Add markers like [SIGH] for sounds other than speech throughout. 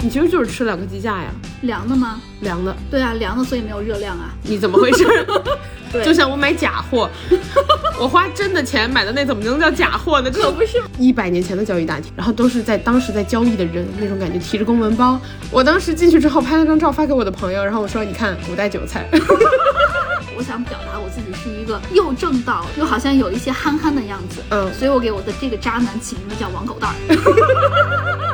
你其实就是吃两个鸡架呀，凉的吗？凉的，对啊，凉的，所以没有热量啊。你怎么回事？[LAUGHS] 对就像我买假货，[LAUGHS] 我花真的钱买的那怎么能叫假货呢？这可不是，一百年前的交易大厅，然后都是在当时在交易的人那种感觉，提着公文包。我当时进去之后拍了张照发给我的朋友，然后我说你看古代韭菜，[LAUGHS] 我想表达我自己是一个又正道又好像有一些憨憨的样子，嗯所以我给我的这个渣男起名字叫王狗蛋儿。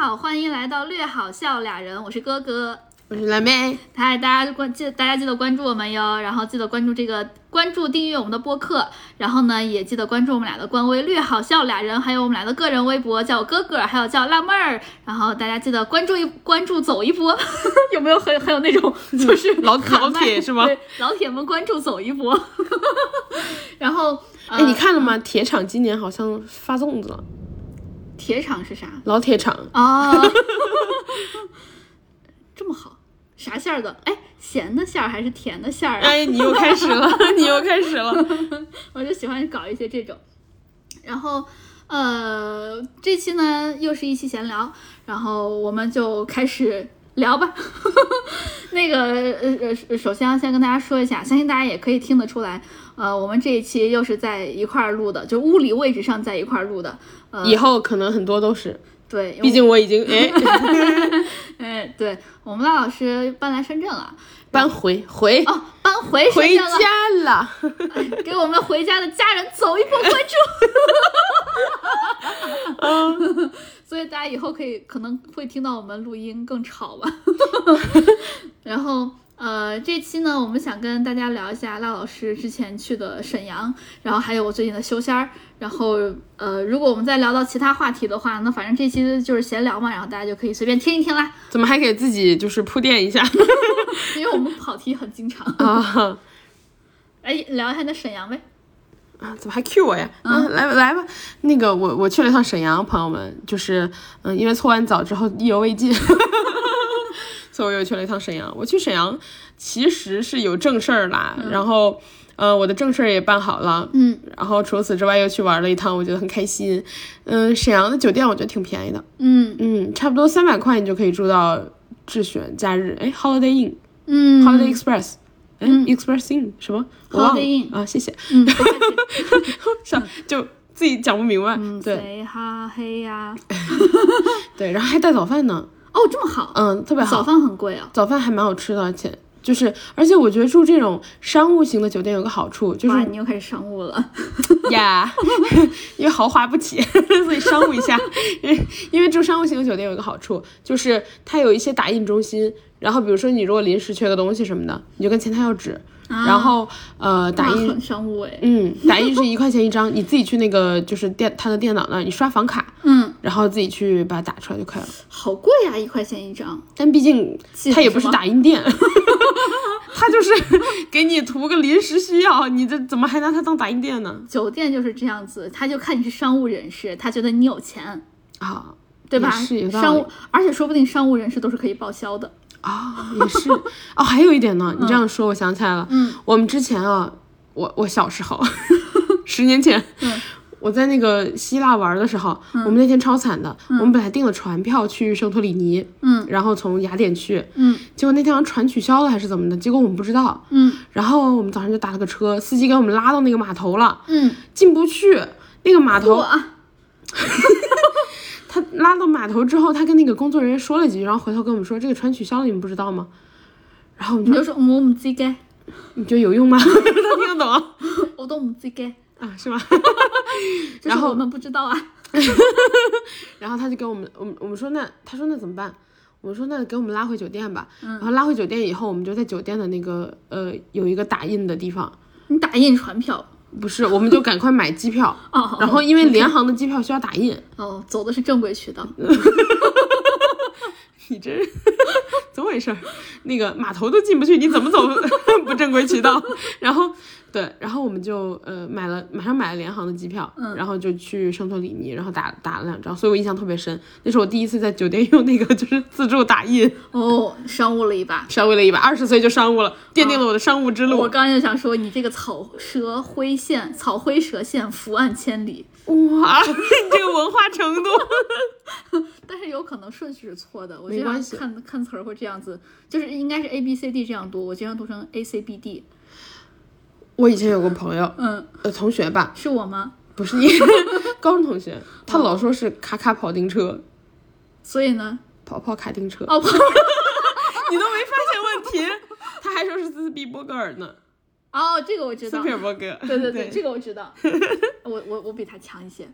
好，欢迎来到略好笑俩人，我是哥哥。我是辣妹，嗨，大家关记，大家记得关注我们哟，然后记得关注这个关注订阅我们的播客，然后呢也记得关注我们俩的官微“略好笑俩人”，还有我们俩的个人微博，叫我哥哥，还有叫辣妹儿，然后大家记得关注一关注走一波，[LAUGHS] 有没有很很有那种 [LAUGHS] 就是老老铁是吗对，老铁们关注走一波，[LAUGHS] 然后哎，你看了吗？铁厂今年好像发粽子了，铁厂是啥？老铁厂。哦，[LAUGHS] 这么好，啥馅儿的？哎，咸的馅儿还是甜的馅儿啊？哎，你又开始了，[LAUGHS] 你又开始了。[LAUGHS] 我就喜欢搞一些这种。然后，呃，这期呢又是一期闲聊，然后我们就开始聊吧。那个，呃呃，首先要先跟大家说一下，相信大家也可以听得出来，呃，我们这一期又是在一块儿录的，就物理位置上在一块儿录的。呃，以后可能很多都是，对，毕竟我已经哎 [LAUGHS] 哎，对我们赖老师搬来深圳了，搬回回哦，搬回深回。家了。给我们回家的家人走一波关注。[LAUGHS] [LAUGHS] 所以大家以后可以可能会听到我们录音更吵吧。然后呃，这期呢，我们想跟大家聊一下赖老师之前去的沈阳，然后还有我最近的修仙儿。然后呃，如果我们再聊到其他话题的话，那反正这期就是闲聊嘛，然后大家就可以随便听一听啦，怎么还给自己就是铺垫一下因为我们跑题很经常。啊？[LAUGHS] 哎，聊一下你的沈阳呗。啊，怎么还 Q 我呀？啊，来吧来吧，那个我我去了一趟沈阳，朋友们，就是嗯，因为搓完澡之后意犹未尽，所以我又去了一趟沈阳。我去沈阳其实是有正事儿啦，然后呃，我的正事儿也办好了，嗯，然后除此之外又去玩了一趟，我觉得很开心。嗯，沈阳的酒店我觉得挺便宜的，嗯嗯，差不多三百块你就可以住到智选假日，哎，Holiday Inn、嗯 Holiday Express。哎、e x p r e s s Inn 什么？我忘了 Holiday Inn 啊，谢谢。嗯，不客气。上就自己讲不明白，对谁哈嘿呀？[LAUGHS] 对，然后还带早饭呢，哦，这么好，嗯，特别好，早饭很贵啊。早饭还蛮好吃的，而且就是，而且我觉得住这种商务型的酒店有个好处就哇，是你又开始商务了。[LAUGHS] 呀，[LAUGHS] 因为豪华不起，[LAUGHS] 所以商务一下，因为住商务型的酒店有一个好处就是它有一些打印中心，然后比如说你如果临时缺个东西什么的，你就跟前台要纸，然后呃打印很商务哎。嗯，打印是一块钱一张，你自己去那个就是电他的电脑那儿，你刷房卡，嗯，然后自己去把它打出来就可以了。好贵呀、一块钱一张。但毕竟它也不是打印店，[LAUGHS] 它就是给你图个临时需要，你这怎么还拿它当打印店呢？酒店就是这样子，他就看你是商务人士，他觉得你有钱，啊，对吧？商务，而且说不定商务人士都是可以报销的。啊，也是哦，还有一点呢，[LAUGHS] 你这样说，我想起来了，嗯，我们之前啊，我我小时候，[LAUGHS] 十年前，嗯我在那个希腊玩的时候，我们那天超惨的，我们本来订了船票去圣托里尼，嗯。然后从雅典去，嗯。结果那天好像船取消了还是怎么的，结果我们不知道，嗯。然后我们早上就打了个车，司机给我们拉到那个码头了，嗯，进不去，那个码头 [LAUGHS] 他拉到码头之后，他跟那个工作人员说了几句，然后回头跟我们说这个船取消了，你们不知道吗？然后我们就说我们唔知嘅，你觉得有用吗？[LAUGHS] 他听得懂？啊？[LAUGHS] 我都唔知嘅，啊，是吗？[LAUGHS] 然后我们不知道啊。[LAUGHS] 然后他就给我们，我们我们说那他说那怎么办？我们说那给我们拉回酒店吧。然后拉回酒店以后，我们就在酒店的那个呃有一个打印的地方，你打印船票不是，我们就赶快买机票。哦，然后因为联航的机票需要打印，哦，走的是正规渠道。[LAUGHS] 你这怎么回事儿？那个码头都进不去，你怎么走不正规渠道？然后对，然后我们就呃买了，马上买了联航的机票，嗯然后就去圣托里尼，然后打打了两张，所以我印象特别深。那是我第一次在酒店用那个就是自助打印，哦，商务了一把。商务了一把，二十岁就商务了，奠定了我的商务之路。我刚才就想说，你这个草蛇灰线，草灰蛇线，伏案千里。哇，你 [LAUGHS] 这个文化程度，[LAUGHS] 但是有可能顺序是错的，我经常看看词儿会这样子，就是应该是 A B C D 这样读，我经常读成 A C B D。我以前有个朋友，嗯，呃，同学吧，是我吗？不是你，[LAUGHS] 高中同学，他老说是卡卡跑丁车，所以呢，跑跑卡丁车，哦，跑。[LAUGHS] 你都没发现问题，他还说是斯皮伯格尔呢，哦，这个我知道。斯皮。尔伯格，对对对。这个我知道，[LAUGHS] 我我我比他强一些。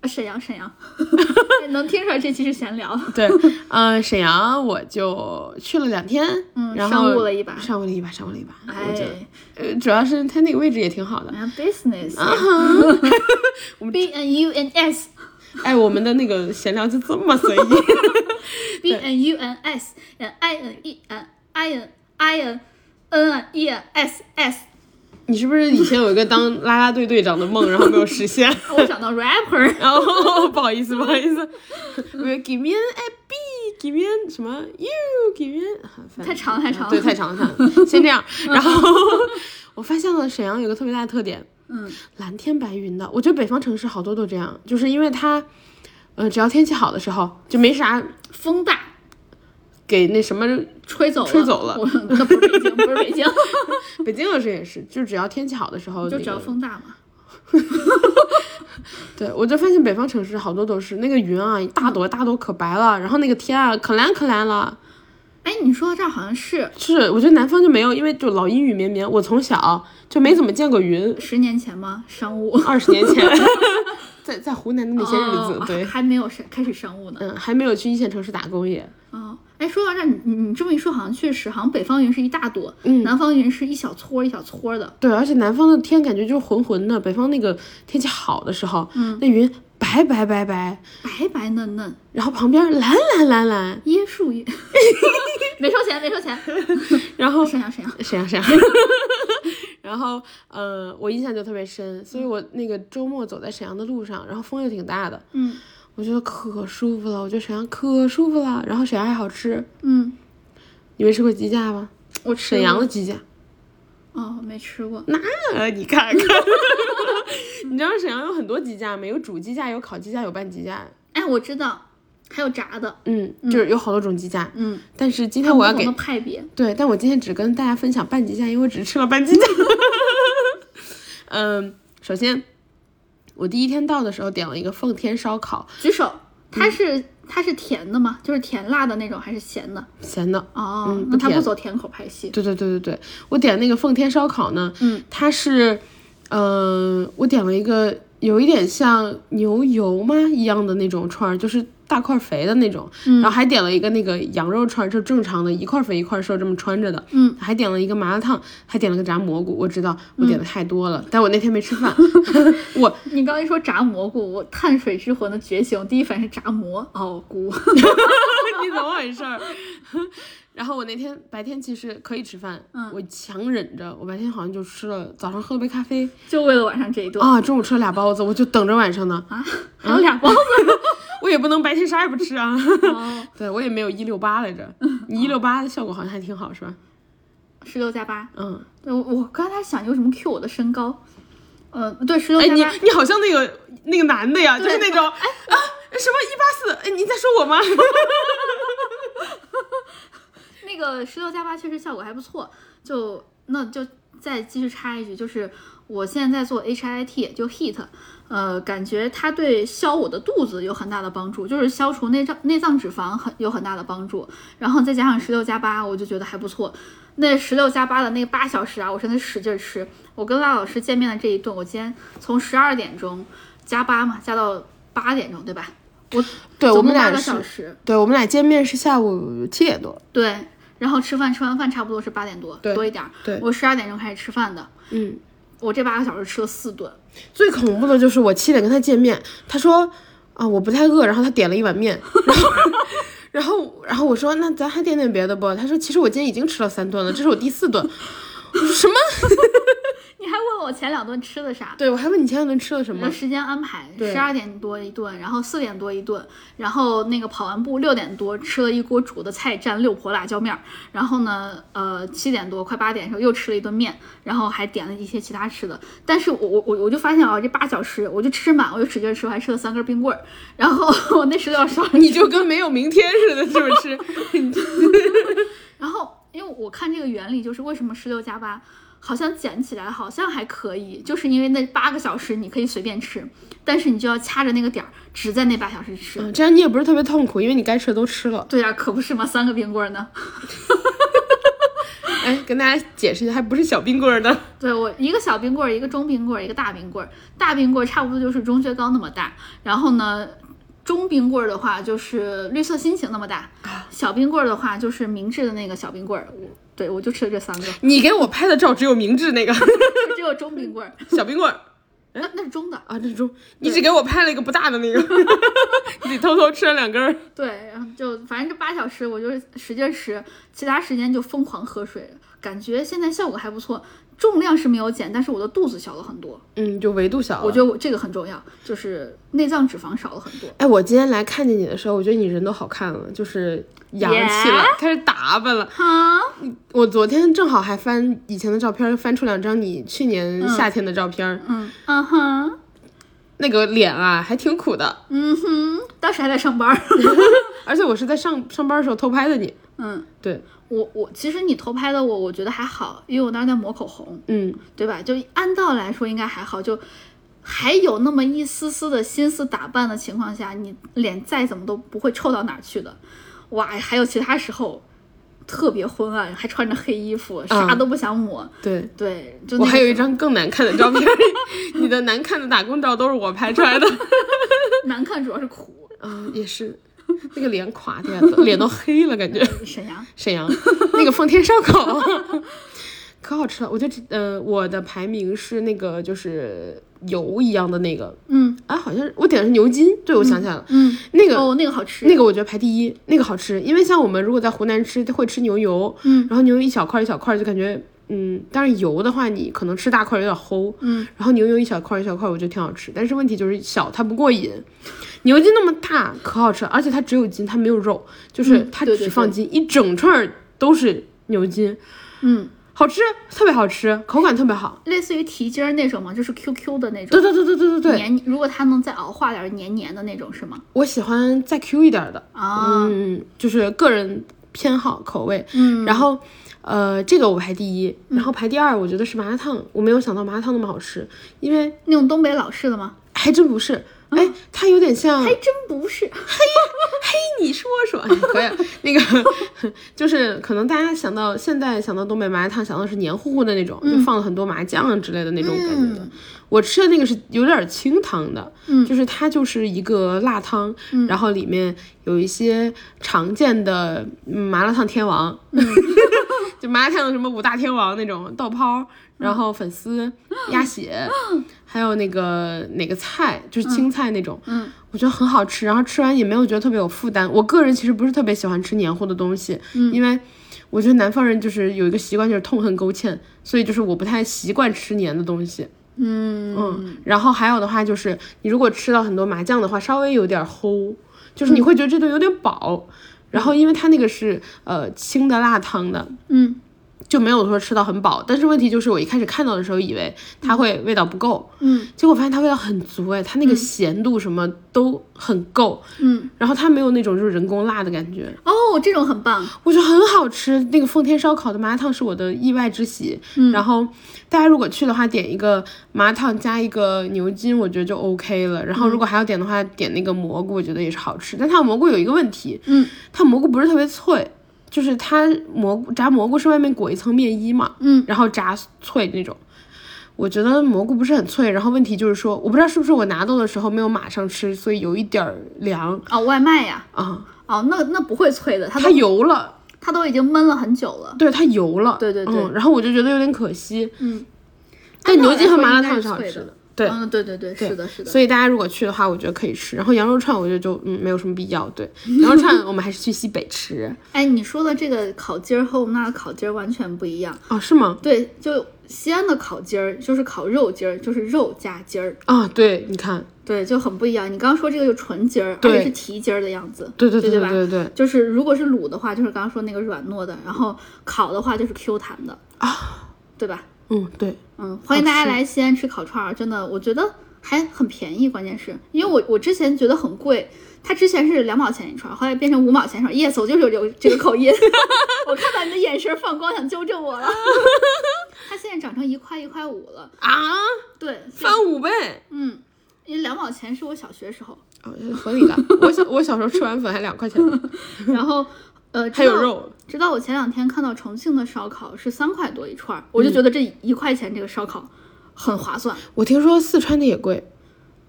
啊沈阳，沈阳，[LAUGHS] 能听出来这期是闲聊。对，呃，沈阳我就去了两天，嗯然后商务了一把商务了一把，商务了一把，我觉得，哎，呃，主要是他那个位置也挺好的，business，B [LAUGHS] N U N S，哎，我们的那个闲聊就这么随意，[LAUGHS] B N U N S N I N E N I N I N N E S S，你是不是以前有一个当 [LAUGHS] 啦啦队队长的梦，然后没有实现？[LAUGHS] 我想到 rapper，然后 [LAUGHS] 不好意思，不好意思，我 give me an a b，give me an 什么 you，give me an 太长了太长了对，太长了，太长了先这样。然后我发现了沈阳有个特别大的特点，嗯，蓝天白云的。我觉得北方城市好多都这样，就是因为它，呃，只要天气好的时候就没啥风大，给那什么，吹走了，吹走了我那不是北京，不是北京，[LAUGHS] 北京有时也是，就只要天气好的时候，就只要风大嘛。[LAUGHS] 对，我就发现北方城市好多都是那个云啊，一大朵大朵可白了，然后那个天啊可蓝可蓝了。哎，你说到这儿好像是是，我觉得南方就没有，因为就老阴雨绵绵。我从小就没怎么见过云，十年前吗？商务二十年前，[LAUGHS] 在在湖南的那些日子，哦对，还没有是开始商务呢。嗯，还没有去一线城市打工也。哦，哎，说到这儿，你你你这么一说，好像确实，好像北方云是一大朵，嗯南方云是一小撮一小撮的。对，而且南方的天感觉就是浑浑的，北方那个天气好的时候，嗯，那云白白白白，白白嫩嫩，然后旁边蓝蓝蓝蓝，椰树叶，[LAUGHS] 没收钱，没收钱。[LAUGHS] 然后沈阳，沈阳，沈阳沈阳，[LAUGHS] 然后呃，我印象就特别深，所以我那个周末走在沈阳的路上，然后风又挺大的，嗯我觉得可舒服了，我觉得沈阳可舒服了，然后沈阳还好吃，嗯，你没吃过鸡架吗？我吃沈阳的鸡架，哦，没吃过。那你看看，[LAUGHS] 你知道沈阳有很多鸡架吗？有煮鸡架，有烤鸡架，有拌鸡架，哎，我知道，还有炸的。嗯，就是有好多种鸡架。嗯，但是今天我要给派别。对，但我今天只跟大家分享拌鸡架，因为我只吃了拌鸡架。[LAUGHS] 嗯，首先我第一天到的时候点了一个奉天烧烤，举手，它是、它是甜的吗？就是甜辣的那种，还是咸的？咸的。哦，嗯那它不走甜口派系。对对对对对，我点那个奉天烧烤呢，嗯，它是，嗯、我点了一个有一点像牛油吗一样的那种串儿，就是大块肥的那种，然后还点了一个那个羊肉串儿，就正常的一块肥一块瘦这么穿着的，嗯，还点了一个麻辣烫，还点了个炸蘑菇，我知道我点的太多了，但我那天没吃饭，[LAUGHS] 我你刚才说炸蘑菇，我碳水之魂的觉醒，我第一反应是炸蘑哦菇。[LAUGHS] 你怎么回事儿？然后我那天白天其实可以吃饭，嗯我强忍着，我白天好像就吃了，早上喝了杯咖啡就为了晚上这一顿啊，中午吃了俩包子，我就等着晚上呢。啊，[LAUGHS] 还有俩包子。[LAUGHS] 我也不能白天啥也不吃啊。哦，[LAUGHS] 对我也没有一六八来着，你一六八的效果好像还挺好，是吧？十六加八。嗯，对，我我刚才想你为什么 Q 我的身高？呃，对，十六哎，你加八。你好像那个那个男的呀，就是那种哎啊什么一八四，哎，你在说我吗？那个十六加八确实效果还不错，就那就再继续插一句，就是我现在在做 HIT，就 HIT，呃，感觉它对消我的肚子有很大的帮助，就是消除内脏内脏脂肪很有很大的帮助，然后再加上十六加八，我就觉得还不错。那十六加八的那个八小时啊，我真的使劲儿吃。我跟赖老师见面的这一顿，我今天从十二点钟加八嘛，加到八点钟，对吧？我对我们俩是小时，对我们俩见面是下午七点多，对，然后吃饭吃完饭差不多是八点多对多一点儿。对我十二点钟开始吃饭的，嗯，我这八个小时吃了四顿。最恐怖的就是我七点跟他见面，他说啊我不太饿，然后他点了一碗面，然后 [LAUGHS] 然后然后我说那咱还点点别的不？他说其实我今天已经吃了三顿了，这是我第四顿。我说什么？[LAUGHS] 你还问我前两顿吃的啥？对我还问你前两顿吃了什么？时间安排，十二点多一顿，然后四点多一顿，然后那个跑完步六点多吃了一锅煮的菜蘸六婆辣椒面儿，然后呢，呃七点多快八点的时候又吃了一顿面，然后还点了一些其他吃的。但是我我我我就发现啊，这八小时我就吃满，我就使劲吃，我还吃了三根冰棍儿，然后 [LAUGHS] 我那十六小时你就跟没有明天似的，是不是？[LAUGHS] 然后，因为我看这个原理，就是为什么十六加八好像捡起来好像还可以，就是因为那八个小时你可以随便吃，但是你就要掐着那个点儿，只在那八小时吃。嗯这样你也不是特别痛苦，因为你该吃的都吃了。对呀、可不是吗？三个冰棍儿呢？[LAUGHS] 哎，跟大家解释一下，还不是小冰棍儿的。[LAUGHS] 对我一个小冰棍儿，一个中冰棍儿，一个大冰棍儿。大冰棍儿差不多就是中学高那么大，然后呢，中冰棍儿的话就是绿色心情那么大，小冰棍儿的话就是明治的那个小冰棍对我就吃了这三个，你给我拍的照只有明治那个 [LAUGHS] 只有中冰棍儿，[LAUGHS] 小冰棍儿 [LAUGHS] 那那是中的。啊，那是中，你只给我拍了一个不大的那个，你偷偷吃了两根儿。对，然后就反正这八小时我就是使劲吃，其他时间就疯狂喝水，感觉现在效果还不错。重量是没有减，但是我的肚子小了很多。嗯，就维度小了。我觉得我这个很重要，就是内脏脂肪少了很多。哎，我今天来看见你的时候，我觉得你人都好看了，就是洋气了？开始打扮了。哈，我昨天正好还翻以前的照片，翻出两张你去年夏天的照片，嗯嗯哼，那个脸啊还挺苦的，嗯哼，当时还在上班儿。[LAUGHS] 而且我是在上上班的时候偷拍的你。嗯，对，我我其实你偷拍的我，我觉得还好，因为我当时在抹口红，嗯，对吧？就按道来说应该还好，就还有那么一丝丝的心思打扮的情况下，你脸再怎么都不会臭到哪儿去的。哇，还有其他时候特别昏暗，还穿着黑衣服，啥都不想抹。对。对，就我还有一张更难看的照片，[LAUGHS] 你的难看的打工照都是我拍出来的。[LAUGHS] 难看，主要是苦。嗯，也是，[LAUGHS] 那个脸垮的呀，[LAUGHS] 脸都黑了，感觉。[LAUGHS] 沈阳，沈阳那个奉天烧烤，可好吃了。我就呃，我的排名是那个就是油一样的那个，嗯啊，好像是我点的是牛筋。对，我想起来了，嗯，那个哦，那个好吃。那个我觉得排第一，那个好吃。因为像我们如果在湖南吃，会吃牛油，嗯，然后牛油一小块一小块，就感觉。嗯，但是油的话，你可能吃大块有点齁，嗯，然后牛油一小块一小块，我觉得挺好吃。但是问题就是小，它不过瘾。牛筋那么大，可好吃了，而且它只有筋，它没有肉，就是它嗯对对只放筋，一整串儿都是牛筋，嗯，好吃，特别好吃，口感特别好。类似于蹄筋儿那种嘛？就是 QQ 的那种。对对对对对对对，黏，如果它能再熬化点儿黏黏的那种是吗？我喜欢再 Q 一点的，啊，嗯，就是个人偏好口味。嗯，然后，呃，这个我排第一，然后排第二，我觉得是麻辣烫。我没有想到麻辣烫那么好吃，因为那种东北老式的吗？还真不是，哎，它有点像，还真不是。嘿，嘿你说说，哎可以，那个 [LAUGHS] 就是可能大家想到现在想到东北麻辣烫，想到是黏糊糊的那种，就放了很多麻酱之类的那种感觉的。我吃的那个是有点清汤的，嗯就是它就是一个辣汤，然后里面有一些常见的嗯麻辣烫天王，[LAUGHS] 就麻辣烫有什么五大天王那种豆泡，然后粉丝、鸭血，还有那个哪个菜，就是青菜那种，嗯，我觉得很好吃，然后吃完也没有觉得特别有负担。我个人其实不是特别喜欢吃黏糊的东西，嗯因为我觉得南方人就是有一个习惯，就是痛恨勾芡，所以就是我不太习惯吃黏的东西。嗯嗯，然后还有的话就是，你如果吃到很多麻酱的话，稍微有点齁，就是你会觉得这顿有点饱。然后因为它那个是呃清的辣汤的，嗯。就没有说吃到很饱。但是问题就是我一开始看到的时候以为它会味道不够，嗯结果发现它味道很足哎，它那个咸度什么都很够，嗯，然后它没有那种就是人工辣的感觉，哦，这种很棒。我觉得很好吃。那个奉天烧烤的麻辣烫是我的意外之喜。嗯然后大家如果去的话，点一个麻辣烫加一个牛筋，我觉得就 OK 了。然后如果还要点的话，点那个蘑菇，我觉得也是好吃。但它的蘑菇有一个问题，嗯，它蘑菇不是特别脆，就是它蘑菇炸蘑菇是外面裹一层面衣嘛，嗯，然后炸脆那种。我觉得蘑菇不是很脆，然后问题就是说，我不知道是不是我拿到的时候没有马上吃，所以有一点儿凉哦，外卖呀。啊，哦，那那不会脆的，它它油了。它都已经焖了很久了。对，它油了。对对对嗯，然后我就觉得有点可惜。嗯，但牛筋和麻辣烫是好吃的。对嗯，对对对，是的，是的。所以大家如果去的话，我觉得可以吃。然后羊肉串，我觉得就嗯没有什么必要。对，羊肉串我们还是去西北吃。[LAUGHS] 哎，你说的这个烤鸡儿和我们那儿的烤鸡儿完全不一样。哦，是吗？对，就西安的烤鸡儿就是烤肉鸡儿，就是肉加鸡儿，啊，对，你看，对，就很不一样。你刚刚说这个就纯鸡儿，而且是蹄筋儿的样子。对对对对吧对对，就是如果是卤的话，就是刚刚说那个软糯的，然后烤的话就是 Q 弹的啊，对吧？嗯，对，嗯，欢迎大家来西安吃烤串儿，真的，我觉得还很便宜，关键是因为我我之前觉得很贵，它之前是两毛钱一串儿，后来变成五毛钱一串儿。yes，我就是有这个这个口音，[LAUGHS] 我看到你的眼神放光，想纠正我了。[LAUGHS] 它现在涨成一块一块五了，啊，对，翻五倍，嗯，因为两毛钱是我小学时候，哦，合理的。我小我小时候吃完粉还两块钱，[LAUGHS] 然后呃还有肉，直到我前两天看到重庆的烧烤是三块多一串儿，我就觉得这一块钱这个烧烤很划算。我听说四川的也贵，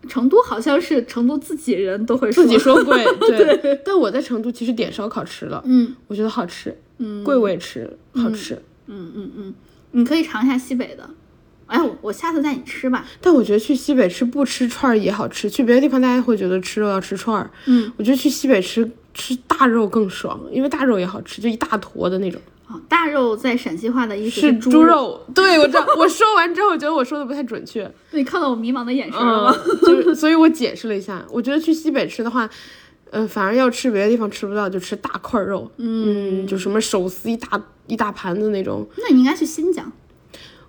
成都好像是成都自己人都会自己说贵，[LAUGHS] 对。但我在成都其实点烧烤吃了，嗯我觉得好吃，嗯贵我也吃，好吃。嗯嗯嗯，你可以尝一下西北的。哎，我我下次带你吃吧。但我觉得去西北吃不吃串儿也好吃，去别的地方大家会觉得吃肉要吃串儿，嗯，我觉得去西北吃吃大肉更爽，因为大肉也好吃，就一大坨的那种。哦，大肉在陕西话的意思是猪猪。肉，对我知道。我说完之后，我觉得我说的不太准确，[LAUGHS] 你看到我迷茫的眼神了吗？嗯，就是所以我解释了一下。我觉得去西北吃的话，呃，反而要吃别的地方吃不到，就吃大块肉，嗯，就什么手撕一大一大盘子那种。那你应该去新疆。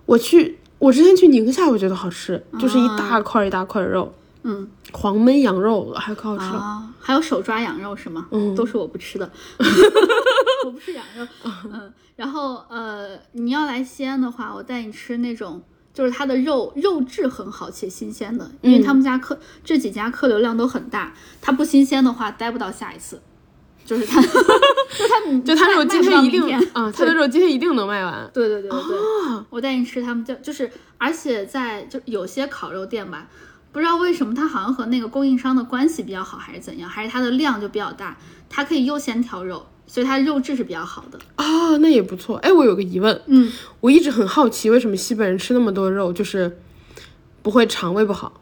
我去，我之前去宁夏，我觉得好吃，就是一大块一大块肉，嗯黄焖羊肉还可好吃了。啊，还有手抓羊肉是吗？嗯都是我不吃的，[LAUGHS] 我不吃羊肉。[LAUGHS] 嗯，然后呃，你要来西安的话，我带你吃那种。就是它的肉肉质很好且新鲜的，因为他们家客、这几家客流量都很大，它不新鲜的话待不到下一次。就是它，就它，[LAUGHS] 就它肉今天天一定啊，它的肉今天一定能卖完。对对对对我带你吃他们家就是，而且在就有些烤肉店吧，不知道为什么它好像和那个供应商的关系比较好，还是怎样，还是它的量就比较大，它可以优先挑肉，所以它肉质是比较好的。啊，那也不错。哎，我有个疑问，嗯，我一直很好奇，为什么西北人吃那么多肉，就是不会肠胃不好，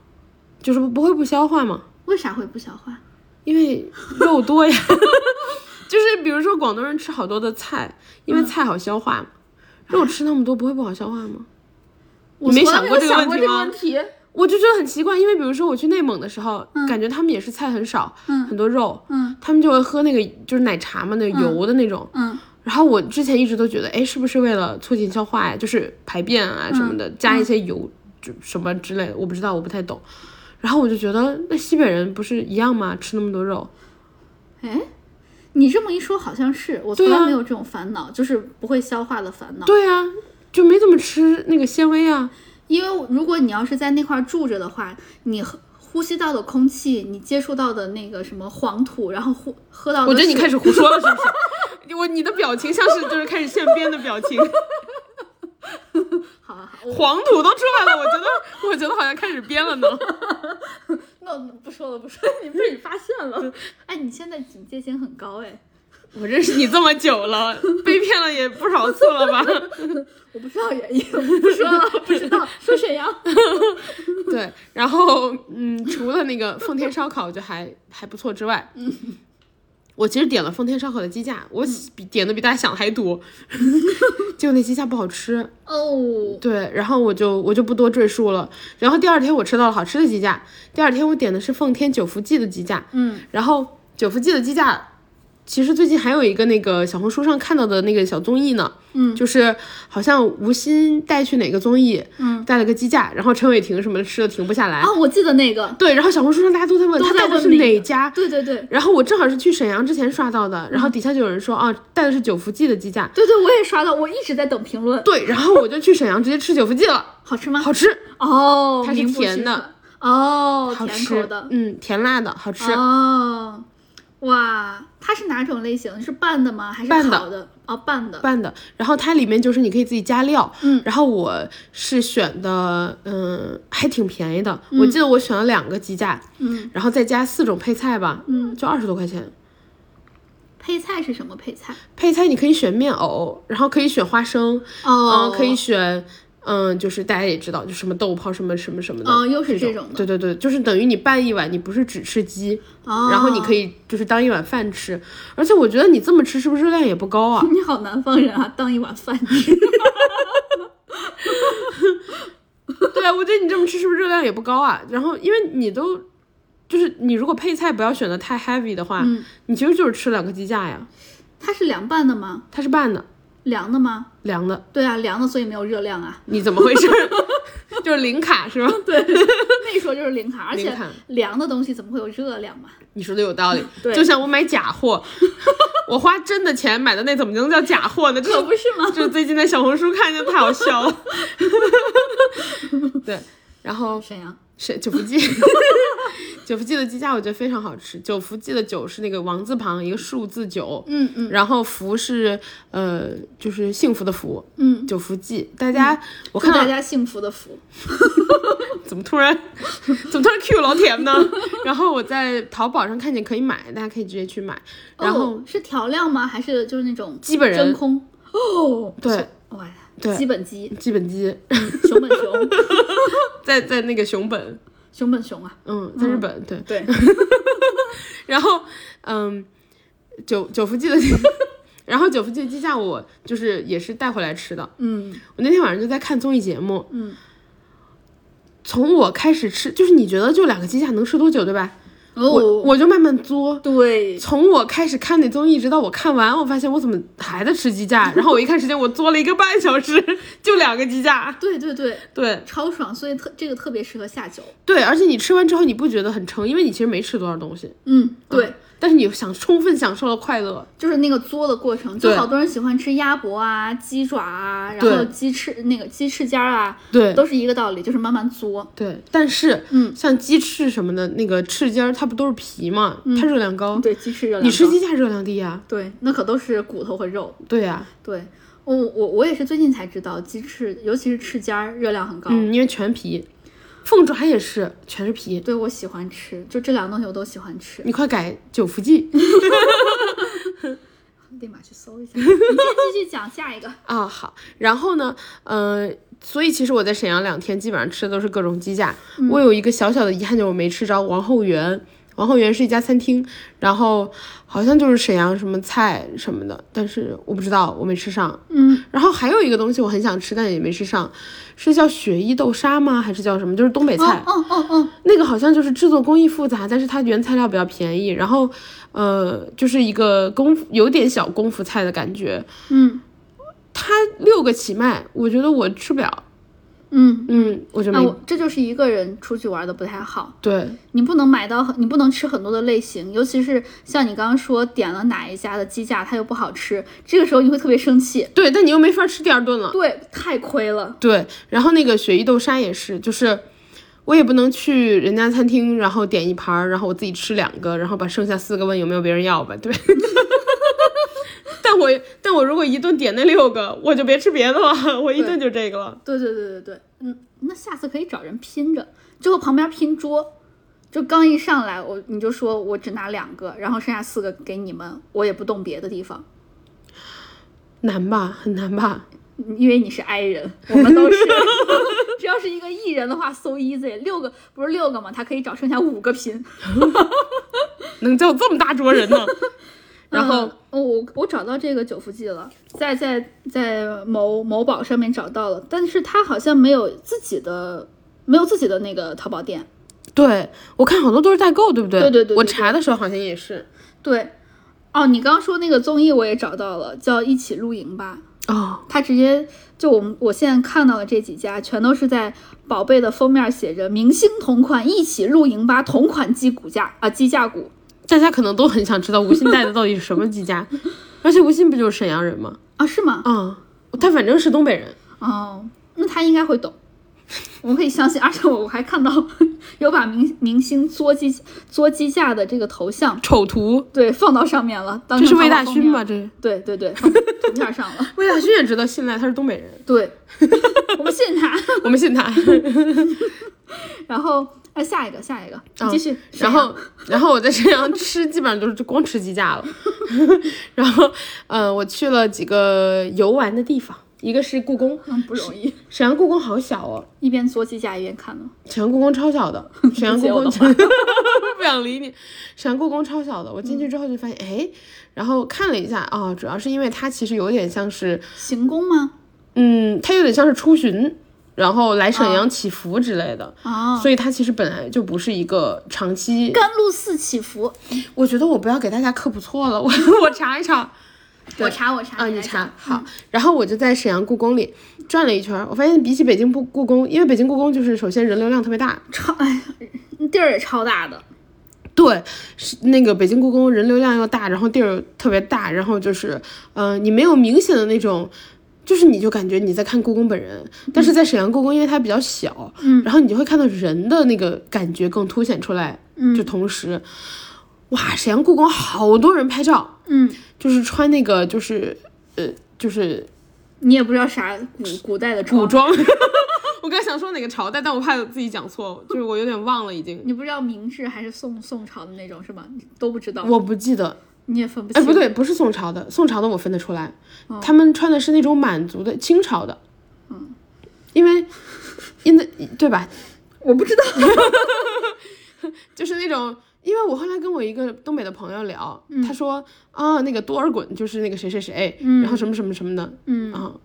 就是不会不消化吗？为啥会不消化？因为肉多呀。[LAUGHS] 就是比如说广东人吃好多的菜，因为菜好消化嘛，肉吃那么多不会不好消化吗？我没想过这个问题吗问题。我就觉得很奇怪，因为比如说我去内蒙的时候，感觉他们也是菜很少，嗯很多肉，嗯他们就会喝那个就是奶茶嘛，那个油的那种。嗯然后我之前一直都觉得，哎，是不是为了促进消化呀？就是排便啊什么的，加一些油，就什么之类的，我不知道，我不太懂。然后我就觉得，那西北人不是一样吗？吃那么多肉，哎，你这么一说，好像是我从来没有这种烦恼，就是不会消化的烦恼。对啊，就没怎么吃那个纤维啊。因为如果你要是在那块儿住着的话，你呼吸到的空气，你接触到的那个什么黄土，然后呼喝到的我觉得你开始胡说了，是不是？[LAUGHS] 我你的表情像是就是开始现编的表情，[LAUGHS] 好啊好，我黄土都出来了，我觉得我觉得好像开始编了呢。[LAUGHS] 那不说了不说了，你被你发现了。哎，你现在警戒心很高哎，我认识你这么久了，被骗了也不少次了吧？[LAUGHS] 我不知道原因，不说了，不知道。说沈阳，[LAUGHS] 对，然后嗯，除了那个奉天烧烤就还还不错之外，嗯，我其实点了奉天烧烤的鸡架，我比点的比大家想的还多，[LAUGHS] 结果那鸡架不好吃，哦，对，然后我就我就不多赘述了。然后第二天我吃到了好吃的鸡架，第二天我点的是奉天九福记的鸡架，嗯然后九福记的鸡架。其实最近还有一个那个小红书上看到的那个小综艺呢，嗯，就是好像吴昕带去哪个综艺，嗯，带了个鸡架，然后陈伟霆什么的吃的停不下来，啊，我记得那个，对，然后小红书上大家都在问都他带的是哪家，对对对。然后我正好是去沈阳之前刷到的，然后底下就有人说啊，带的是九福记的鸡架，对对，我也刷到，我一直在等评论，对，然后我就去沈阳直接吃九福记了，[LAUGHS] 好吃吗？好吃，哦，它是甜的，哦，甜口的，嗯，甜辣的，好吃。哦，哇，它是哪种类型？是拌的吗？还是烤的？哦，拌的。拌的，然后它里面就是你可以自己加料，嗯，然后我是选的，嗯，还挺便宜的，我记得我选了两个鸡架，嗯，然后再加四种配菜吧，嗯，就二十多块钱。配菜是什么配菜？配菜你可以选面藕，然后可以选花生，哦嗯，可以选嗯，就是大家也知道，就什么豆泡什么什么什么的，哦，又是这种的。对对对，就是等于你拌一碗，你不是只吃鸡，哦，然后你可以就是当一碗饭吃，而且我觉得你这么吃是不是热量也不高啊？[LAUGHS] 你好南方人啊，当一碗饭吃。[LAUGHS] 对啊，我觉得你这么吃是不是热量也不高啊？然后因为你都就是你如果配菜不要选的太 heavy 的话，嗯你其实就是吃两个鸡架呀，它是凉拌的吗？它是拌的，凉的吗？凉的，对啊，凉的，所以没有热量啊。你怎么回事？[LAUGHS] 就是零卡是吧？[LAUGHS] 对，那一说就是零卡，而且凉的东西怎么会有热量嘛？你说的有道理，[LAUGHS] 对就像我买假货，我花真的钱买的那怎么能叫假货呢？这可不是吗？就是最近在小红书看见太好笑了。对，然后沈阳，是九福记，[LAUGHS] 九福记的鸡架我觉得非常好吃。九福记的九是那个王字旁一个数字九，嗯嗯然后福是呃就是幸福的福，嗯，九福记。大家、我看到大家幸福的福。[LAUGHS] 怎么突然怎么突然 Q 老铁呢？[LAUGHS] 然后我在淘宝上看见可以买，大家可以直接去买。然后哦、是调料吗？还是就是那种基本人真空？哦，对哇，对。基本鸡，基本鸡熊本熊，[LAUGHS] 在在那个熊本，熊本熊啊，嗯，在日本、对。对，[LAUGHS] 然后嗯，九九福记的。[LAUGHS] 然后九福记的鸡架我就是也是带回来吃的。嗯。我那天晚上就在看综艺节目，嗯，从我开始吃，就是你觉得就两个鸡架能吃多久，对吧？我哦，我就慢慢作，对，从我开始看那综艺，直到我看完，我发现我怎么还在吃鸡架？[LAUGHS] 然后我一看时间，我作了一个半小时，[LAUGHS] 就两个鸡架。对对对，对。超爽，所以特这个特别适合下酒。对，而且你吃完之后你不觉得很撑，因为你其实没吃多少东西，嗯，对，但是你想充分享受了快乐。就是那个嘬的过程，就好多人喜欢吃鸭脖啊、鸡爪啊，然后鸡翅那个鸡翅尖儿啊，对。都是一个道理，就是慢慢嘬。对，但是嗯，像鸡翅什么的，那个翅尖儿它不都是皮嘛，它热量高，对，鸡翅热量你吃鸡架热量低呀、对，那可都是骨头和肉。对呀、对，我我我也是最近才知道，鸡翅尤其是翅尖儿热量很高。嗯，因为全皮，凤爪也是全是皮。对，我喜欢吃，就这两个东西我都喜欢吃。你快改九福记 [LAUGHS] 立马去搜一下。[LAUGHS] 你先继续讲下一个。[LAUGHS] 啊，好。然后呢，呃，所以其实我在沈阳两天，基本上吃的都是各种鸡架。我有一个小小的遗憾，就是我没吃着王后园。王后园是一家餐厅，然后好像就是沈阳什么菜什么的，但是我不知道，我没吃上。嗯，然后还有一个东西我很想吃，但也没吃上，是叫雪衣豆沙吗？还是叫什么？就是东北菜。哦哦哦，那个好像就是制作工艺复杂，但是它原材料比较便宜，然后呃，就是一个功夫有点小功夫菜的感觉。嗯它六个起卖，我觉得我吃不了。嗯。嗯，我觉得、这就是一个人出去玩的不太好，对你不能买到很，你不能吃很多的类型，尤其是像你刚刚说点了哪一家的鸡架，它又不好吃，这个时候你会特别生气，对，但你又没法吃第二顿了。对，太亏了。对，然后那个雪衣豆沙也是，就是我也不能去人家餐厅，然后点一盘儿，然后我自己吃两个，然后把剩下四个问有没有别人要吧，对。[LAUGHS] 但我但我如果一顿点那六个，我就别吃别的了，我一顿就这个了。对对对对对，嗯，那下次可以找人拼着，就和旁边拼桌，就刚一上来我你就说我只拿两个，然后剩下四个给你们，我也不动别的地方，难吧，很难吧？因为你是 I 人，我们都是。[LAUGHS] 只要是一个艺人的话，so easy，六个不是六个吗？他可以找剩下五个拼。[LAUGHS] 能叫这么大桌人呢？然后嗯哦，我我找到这个九福记了，在在在某某宝上面找到了，但是它好像没有自己的没有自己的那个淘宝店。对我看好多都是代购，对不对？对对对对我查的时候好像也是。对，哦，你刚刚说那个综艺我也找到了，叫《一起露营吧》。哦，他直接就我们我现在看到的这几家，全都是在宝贝的封面写着“明星同款，一起露营吧”同款鸡骨架啊鸡架骨。大家可能都很想知道吴昕带的到底是什么鸡架，[LAUGHS] 而且吴昕不就是沈阳人吗？啊，是吗？嗯，他反正是东北人。哦，那他应该会懂，[LAUGHS] 我们可以相信。而且我我还看到 [LAUGHS] 有把明明星作鸡作鸡架的这个头像，丑图，对，放到上面了。这是魏大勋吧？？这是对对对，放图片上了。魏大勋也知道信赖他是东北人，对，我们信他。我们信他。然后，哎，下一个，下一个，继续。然后，然后我在沈阳吃，基本上就是就光吃鸡架了。[LAUGHS] 然后，呃，我去了几个游玩的地方，一个是故宫，嗯，不容易，沈阳故宫好小哦，一边做鸡架一边看呢。沈阳故宫超小的，[LAUGHS] 沈阳故宫 [LAUGHS] 不想理你。沈阳故宫超小的，我进去之后就发现，哎，然后看了一下，哦，主要是因为它其实有点像是，行宫吗？嗯，它有点像是出巡，然后来沈阳祈福之类的，啊，所以它其实本来就不是一个长期。甘露寺祈福，我觉得我不要给大家科普错了，我 [LAUGHS] 我查一查。我查我查啊，你查讲好，然后我就在沈阳故宫里转了一圈儿，我发现比起北京故故宫，因为北京故宫就是首先人流量特别大，超哎，地儿也超大的，对，是那个北京故宫人流量又大，然后地儿特别大，然后就是，呃，你没有明显的那种，就是你就感觉你在看故宫本人，但是在沈阳故宫，因为它比较小，嗯然后你就会看到人的那个感觉更凸显出来，嗯就同时，哇，沈阳故宫好多人拍照，嗯，就是穿那个就是，呃，就是你也不知道啥古古代的古装，装。[LAUGHS] 我刚想说哪个朝代，但我怕自己讲错，就是我有点忘了已经，你不知道明治还是宋宋朝的那种是吗？都不知道，我不记得。你也分不哎，清。不对，不是宋朝的，宋朝的我分得出来，哦他们穿的是那种满族的清朝的，嗯，因为因为对吧？我不知道。[LAUGHS] [LAUGHS] 就是那种，因为我后来跟我一个东北的朋友聊，嗯他说啊，那个多尔衮就是那个谁谁谁，然后什么什么什么的，嗯啊，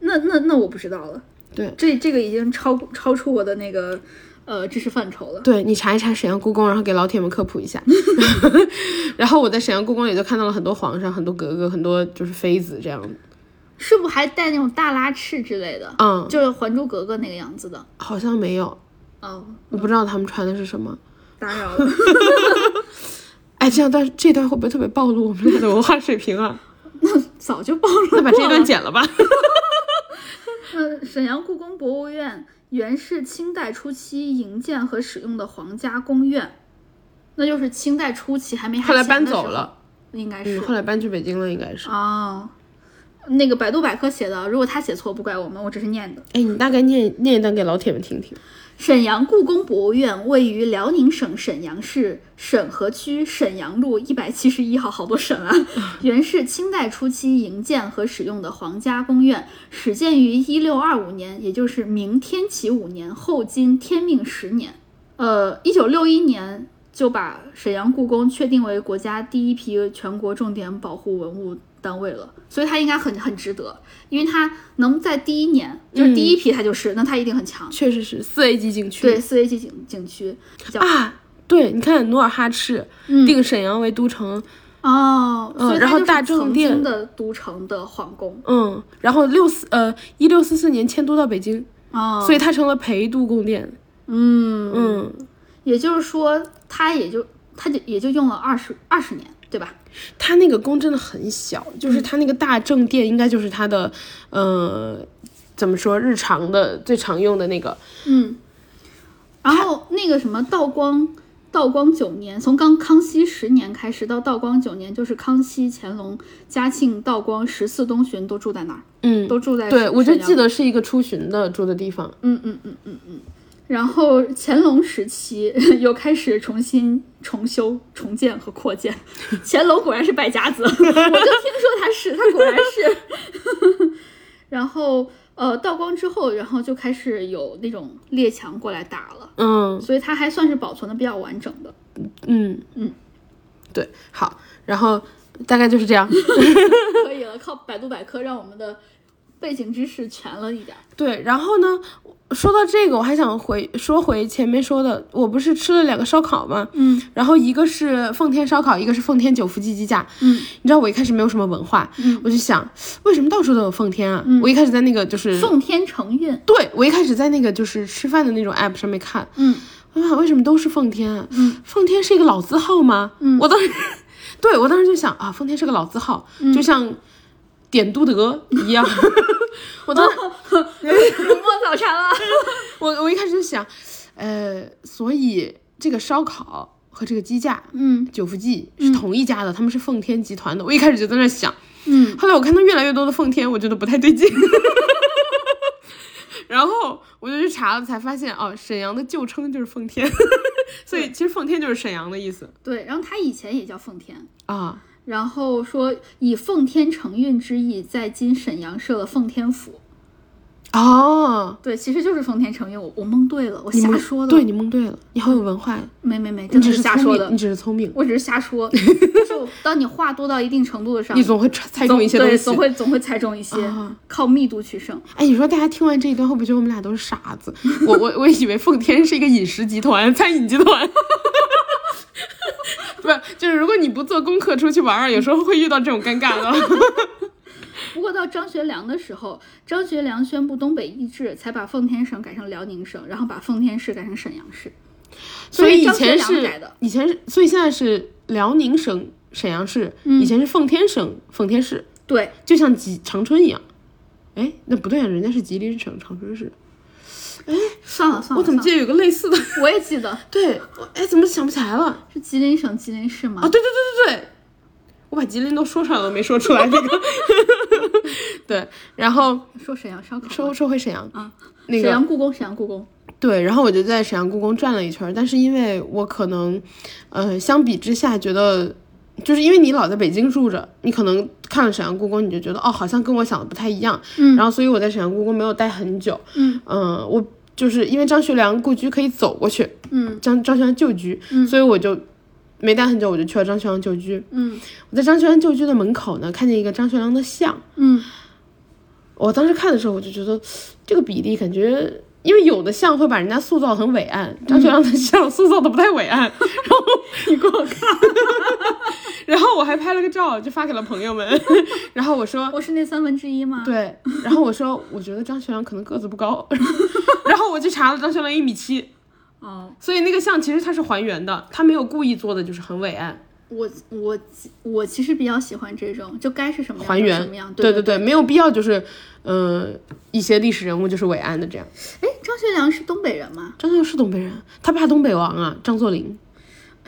那那那我不知道了。对这这个已经超超出我的那个呃知识范畴了。对你查一查沈阳故宫，然后给老铁们科普一下。[LAUGHS] 然后我在沈阳故宫里就看到了很多皇上、很多格格、很多就是妃子这样的，是不是还带那种大拉翅之类的？嗯，就是《还珠格格》那个样子的。好像没有，哦，我不知道他们穿的是什么。打扰了。[LAUGHS] 哎，这样段这段会不会特别暴露我们俩的文化水平啊？[LAUGHS] 那早就暴露那把这。段剪了吧。呃，沈阳故宫博物院原是清代初期营建和使用的皇家宫院，那就是清代初期还没后来搬走了，应该是嗯，后来搬去北京了，应该是。哦。那个百度百科写的，如果他写错不怪我们，我只是念的。哎，你大概念念一段给老铁们听听。沈阳故宫博物院位于辽宁省沈阳市沈河区沈阳路一百七十一号，好多省啊！[LAUGHS] 原是清代初期营建和使用的皇家宫院，始建于一六二五年，也就是明天启五年，后金天命十年。呃，一九六一年就把沈阳故宫确定为国家第一批全国重点保护文物单位了，所以它应该很很值得，因为它能在第一年就是第一批，它就是，那它一定很强。确实是四 A 级景区。对，四 A 级景景区啊，对，你看努尔哈赤嗯。定沈阳为都城，哦，嗯然后大正曾殿的都城的皇宫。嗯，然后六四呃一六四四年迁都到北京，哦，所以它成了陪都宫殿。嗯，嗯，也就是说，它也就它就也就用了二十二十年，对吧？他那个宫真的很小，嗯就是他那个大正殿应该就是他的呃怎么说日常的最常用的那个。嗯，然后那个什么道光。道光九年，从刚康熙十年开始到道光九年，就是康熙、乾隆、嘉庆、道光十四东巡都住在那儿，嗯，都住在对，我就记得是一个出巡的住的地方。嗯嗯嗯嗯嗯。然后乾隆时期 [LAUGHS] 又开始重新重修、重建和扩建。乾隆果然是败家子，我就听说他是，他果然是。[LAUGHS] 然后呃，道光之后，然后就开始有那种列强过来打了，嗯所以它还算是保存的比较完整的。嗯嗯，对，好，然后大概就是这样。[LAUGHS] 可以了，靠百度百科让我们的背景知识全了一点儿。对，然后呢，说到这个，我还想回说回前面说的，我不是吃了两个烧烤吗？嗯然后一个是奉天烧烤，一个是奉天九福鸡鸡架。嗯你知道我一开始没有什么文化，嗯我就想为什么到处都有奉天啊？嗯我一开始在那个就是，奉天承运。对我一开始在那个就是吃饭的那种 app 上面看，嗯我想为什么都是奉天啊？嗯奉天是一个老字号吗？嗯我当时，[LAUGHS] 对我当时就想啊，奉天是个老字号，嗯就像点都德一样。[LAUGHS] 我当时如梦早茶了。[LAUGHS] 我我一开始就想，呃，所以这个烧烤和这个鸡架，嗯九福记是同一家的，他们是奉天集团的。我一开始就在那想，嗯后来我看到越来越多的奉天，我觉得不太对劲。[LAUGHS] 然后我就去查了，才发现哦，沈阳的旧称就是奉天，所以其实奉天就是沈阳的意思对，然后它以前也叫奉天，啊。然后说以奉天承运之意，在今沈阳设了奉天府。哦，对，其实就是奉天承运，我我蒙对了，我瞎说的。对你蒙对了，你好有文化呀，没没没，你真的只是，瞎说的你，只是聪明，我只是瞎说。[LAUGHS] 就是当你话多到一定程度的时候，你总会猜猜中，一些东西总。会总会猜中一些，啊靠密度取胜。哎，你说大家听完这一段会不会觉得我们俩都是傻子？我我我以为奉天是一个饮食集团、[LAUGHS] 餐饮集团。[LAUGHS] [LAUGHS] 不，就是如果你不做功课出去玩儿，有时候会遇到这种尴尬的。[LAUGHS] 不过到张学良的时候，张学良宣布东北易帜，才把奉天省改成辽宁省，然后把奉天市改成沈阳市。所以以前是以前是，所以现在是辽宁省沈阳市，以前是奉天省奉天市，对，就像吉长春一样。哎，那不对啊，人家是吉林省长春市。算了算了，算了我怎么记得有个类似的？我也记得。[LAUGHS] 对，我哎，怎么想不起来了？是吉林省吉林市吗？啊，对对对对对，我把吉林都说出来了，没说出来这个。[LAUGHS] 对，然后说沈阳烧烤吧，说说回沈阳。啊，那个。沈阳故宫，沈阳故宫。对，然后我就在沈阳故宫转了一圈儿，但是因为我可能，呃，相比之下觉得，就是因为你老在北京住着，你可能看了沈阳故宫，你就觉得哦，好像跟我想的不太一样，嗯。然后所以我在沈阳故宫没有待很久，嗯。我就是因为张学良故居可以走过去，嗯。张张学良旧居，嗯。所以我就没待很久，我就去了张学良旧居。嗯。我在张学良旧居的门口呢，看见一个张学良的像，嗯。我当时看的时候，我就觉得这个比例感觉，因为有的像会把人家塑造很伟岸，张学良的像塑造的不太伟岸。然后你给我看，[LAUGHS] 然后我还拍了个照，就发给了朋友们。[LAUGHS] 然后我说，我是那三分之一吗？对，然后我说，我觉得张学良可能个子不高。[LAUGHS] 然后我去查了，张学良一米七，哦，所以那个像其实他是还原的，他没有故意做的就是很伟岸。我我我其实比较喜欢这种，就该是什么还原什么样。对对对，没有必要就是，呃，一些历史人物就是伟岸的这样。哎，张学良是东北人吗？张学良是东北人，他爸东北王啊，张作霖。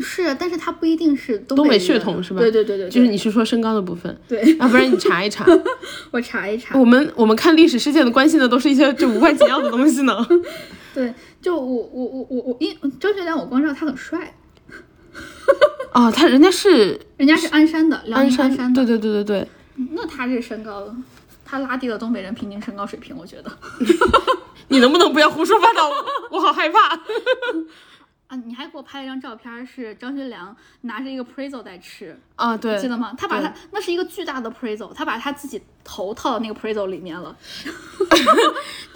是，但是他不一定是东东北血统是吧对对对对，就是你是说身高的部分，对，要不然你查一查。[LAUGHS] 我查一查。我们我们看历史事件的关心的都是一些就无关紧要的东西呢。[LAUGHS] 对，就我我我我我，因张学良我光知道他很帅，[LAUGHS] 哦，他人家是人家是鞍山的，辽宁鞍山，鞍山的。对对对对对。那他这身高，他拉低了东北人平均身高水平，我觉得。[LAUGHS] [LAUGHS] 你能不能不要胡说八道？我好害怕。[LAUGHS] 啊，你还给我拍了一张照片，是张学良拿着一个 Prezzo 在吃，啊，对记，得吗？他把他那是一个巨大的 Prezzo，他把他自己头套到那个 Prezzo 里面了。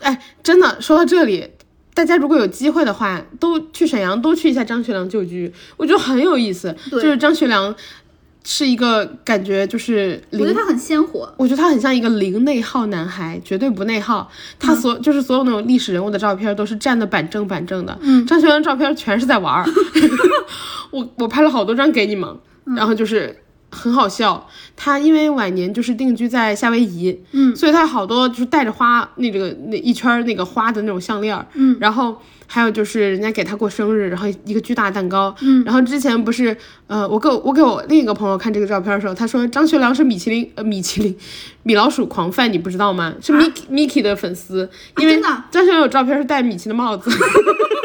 哎，真的说到这里，大家如果有机会的话，都去沈阳，都去一下张学良旧居，我觉得很有意思。对就是张学良是一个感觉就是我觉得他很鲜活。我觉得他很像一个零内耗男孩，绝对不内耗。他所、就是所有那种历史人物的照片都是站的板正板正的，嗯，张学良照片全是在玩儿。[LAUGHS] 我我拍了好多张给你们，然后就是很好笑。他因为晚年就是定居在夏威夷，嗯，所以他好多就是带着花那个那一圈儿那个花的那种项链，嗯，然后。还有就是人家给他过生日，然后一个巨大的蛋糕，嗯，然后之前不是，呃，我给我我给我另一个朋友看这个照片的时候，他说张学良是米其林呃米其林 [LAUGHS] 米老鼠狂 fan，你不知道吗？是 Miki、Miki 的粉丝，因为张学良有照片是戴米奇的帽子，[LAUGHS]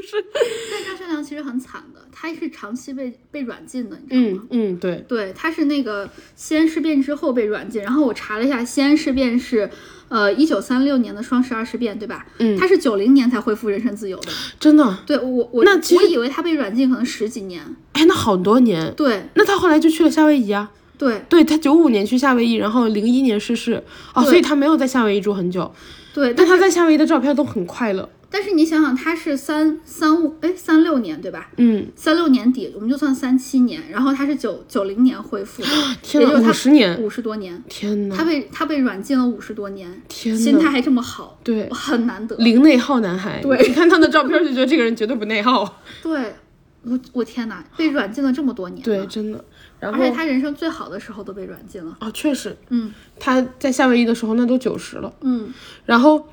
就是但张学良其实很惨的，他是长期被被软禁的，你知道吗？嗯嗯对，对，他是那个西安事变之后被软禁，然后我查了一下，西安事变是，呃，一九三六年的双十二事变，对吧？嗯，他是九零年才恢复人身自由的。真的，对我我那我以为他被软禁可能十几年。哎，那好多年，对那他后来就去了夏威夷啊。对对他九五年去夏威夷，然后零一年逝世，哦，所以他没有在夏威夷住很久，对，但他在夏威夷的照片都很快乐。但是你想想，他是三三五哎三六年对吧？嗯，三六年底我们就算三七年，然后他是九九零年恢复的，[GASPS] 也就是他五十年，五十多年，天呐，他被他被软禁了五十多年，天呐，心态还这么好，对，很难得。零内耗男孩。对你看他的照片就觉得这个人绝对不内耗。[LAUGHS] 对，我我天哪，被软禁了这么多年，对，，真的。然后而且他人生最好的时候都被软禁了。哦，确实，嗯他在夏威夷的时候那都九十了。嗯然后，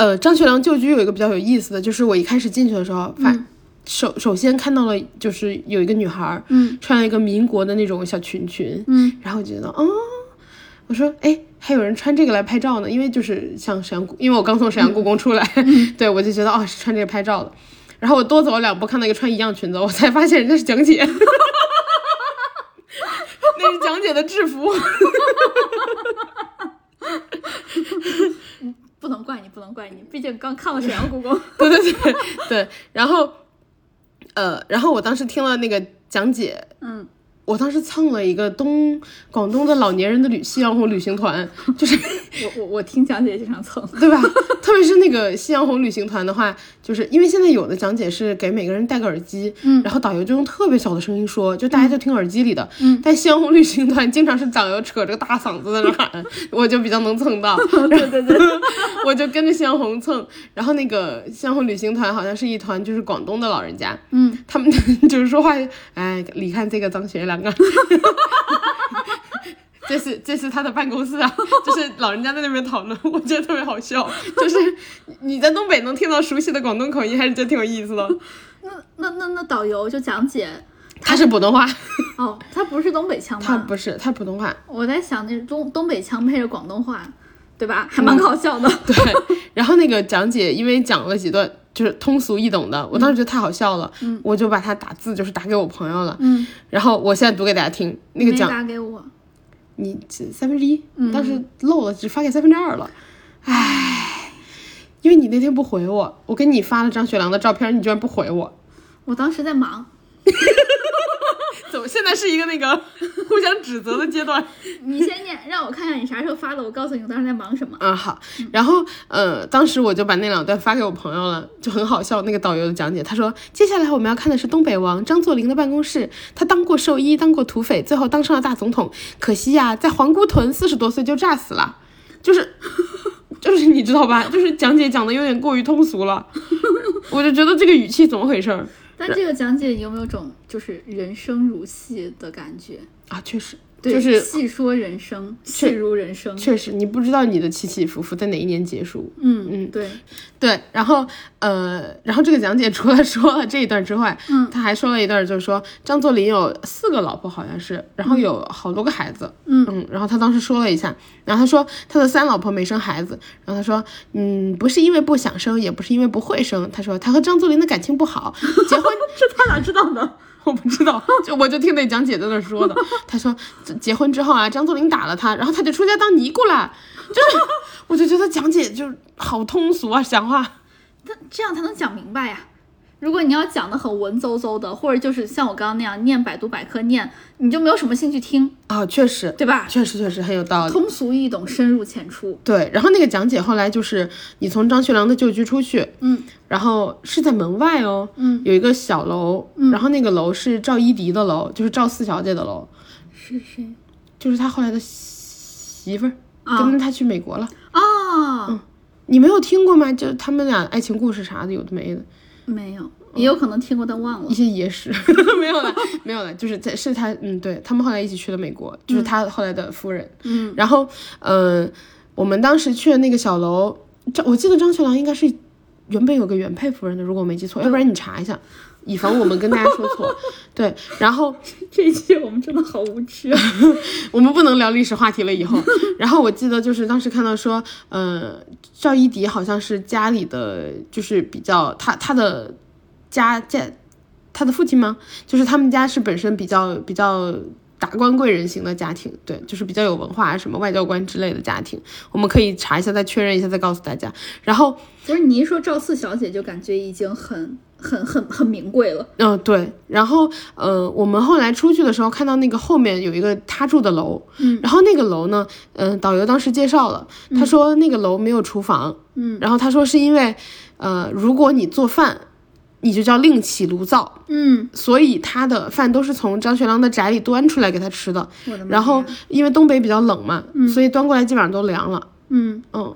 呃，张学良旧居有一个比较有意思的，就是我一开始进去的时候，发、首首先看到了，就是有一个女孩儿，嗯穿了一个民国的那种小裙裙，嗯，然后我觉得，哦，我说，哎，还有人穿这个来拍照呢，因为就是像沈阳故，因为我刚从沈阳故宫出来，[LAUGHS] 对我就觉得，哦，是穿这个拍照的。然后我多走了两步，看到一个穿一样裙子，我才发现人家是蒋姐。[LAUGHS] 蒋姐的制服。[LAUGHS] 不能怪你，不能怪你，毕竟刚看了沈阳故宫。[LAUGHS] 对对对对，然后，呃，然后我当时听了那个讲解，嗯，我当时蹭了一个东广东的老年人的旅夕阳红旅行团，[LAUGHS] 就是我我我听讲解经常蹭。[LAUGHS] 对吧？特别是那个夕阳红旅行团的话，就是因为现在有的讲解是给每个人戴个耳机，嗯然后导游就用特别小的声音说，就大家就听耳机里的。嗯但夕阳红旅行团经常是导游扯着个大嗓子在那喊，[LAUGHS] 我就比较能蹭到。对对对，我就跟着夕阳红蹭，然后那个夕阳红旅行团好像是一团就是广东的老人家，嗯，他们就是说话，哎，你看这个张学良啊，[LAUGHS] 这是这是他的办公室啊，就是老人家在那边讨论，[LAUGHS] 我觉得特别好笑，就是你在东北能听到熟悉的广东口音，还是觉得挺有意思的。那那那那导游就讲解，他是普通话，哦，他不是东北腔吗？他不是，他普通话。我在想那东东北腔配着广东话，对吧？还蛮搞笑的。对，然后那个讲解因为讲了几段就是通俗易懂的，我当时觉得太好笑了，嗯。我就把它打字就是打给我朋友了，嗯，然后我现在读给大家听，那个没讲打给我。你这三分之一，嗯。当时漏了，只发给三分之二了，唉，因为你那天不回我，我给你发了张学良的照片，你居然不回我，我当时在忙，[LAUGHS] 现在是一个那个 [LAUGHS] 互相指责的阶段？[LAUGHS] 你先念，让我看看你啥时候发的，我告诉你我当时在忙什么。嗯，好，然后呃，当时我就把那两段发给我朋友了，就很好笑。那个导游的讲解，他说接下来我们要看的是东北王张作霖的办公室，他当过兽医，当过土匪，最后当上了大总统，可惜呀，在皇姑屯四十多岁就炸死了，就是。就是你知道吧？就是讲解讲的有点过于通俗了，我就觉得这个语气怎么回事儿但这个讲解有没有种就是人生如戏的感觉？啊？确实，对，就是细说人生，戏如人生。确实，你不知道你的起起伏伏在哪一年结束。嗯嗯，对，对，然后呃，然后这个讲解除了 [LAUGHS] 说了这一段之外，嗯，他还说了一段，就是说张作霖有四个老婆，好像是，然后有好多个孩子，嗯然后他当时说了一下，然后他说他的三老婆没生孩子，然后他说，嗯，不是因为不想生，也不是因为不会生，他说他和张作霖的感情不好，结婚 [LAUGHS] 这他哪知道的？我不知道，[LAUGHS] 就我就听那讲解在那说的。他说结婚之后啊，张作霖打了他，然后他就出家当尼姑了。就是，我就觉得讲解就好通俗啊，讲话。[LAUGHS] 但这样才能讲明白呀。如果你要讲的很文绉绉的，或者就是像我刚刚那样念百度百科念，你就没有什么兴趣听，啊、确实，对吧？确实确实很有道理。通俗易懂，深入浅出。对，然后那个讲解后来就是你从张学良的旧居出去，嗯，然后是在门外哦，嗯，有一个小楼，嗯然后那个楼是赵一荻的楼，就是赵四小姐的楼，是谁？就是他后来的媳妇儿，啊跟他去美国了。哦，你没有听过吗？就他们俩爱情故事啥的，有的没的。没有，也有可能听过，但忘了。一。些野史 [LAUGHS] 没有了，没有了，就是在是他，嗯，对他们后来一起去了美国，就是他后来的夫人，嗯，然后，呃，我们当时去的那个小楼，张我记得张学良应该是原本有个原配夫人的，如果我没记错，要不然你查一下，以防我们跟大家说错。[LAUGHS] 对，然后 [LAUGHS] 这一期我们真的好无趣。啊 [LAUGHS] 我们不能聊历史话题了，以后。然后我记得就是当时看到说，呃，赵一迪好像是家里的，就是比较他他的家家他的父亲吗？就是他们家是本身比较比较。达官贵人型的家庭，对，就是比较有文化，什么外交官之类的家庭，我们可以查一下，再确认一下，再告诉大家。然后，不是你一说赵四小姐，就感觉已经很很很很名贵了。嗯、对，然后呃，我们后来出去的时候看到那个后面有一个他住的楼，嗯，然后那个楼呢，嗯、导游当时介绍了，他说那个楼没有厨房，嗯，然后他说是因为，呃，如果你做饭，你就叫另起炉灶，嗯，所以他的饭都是从张学良的宅里端出来给他吃的，的然后因为东北比较冷嘛，所以端过来基本上都凉了，嗯，嗯，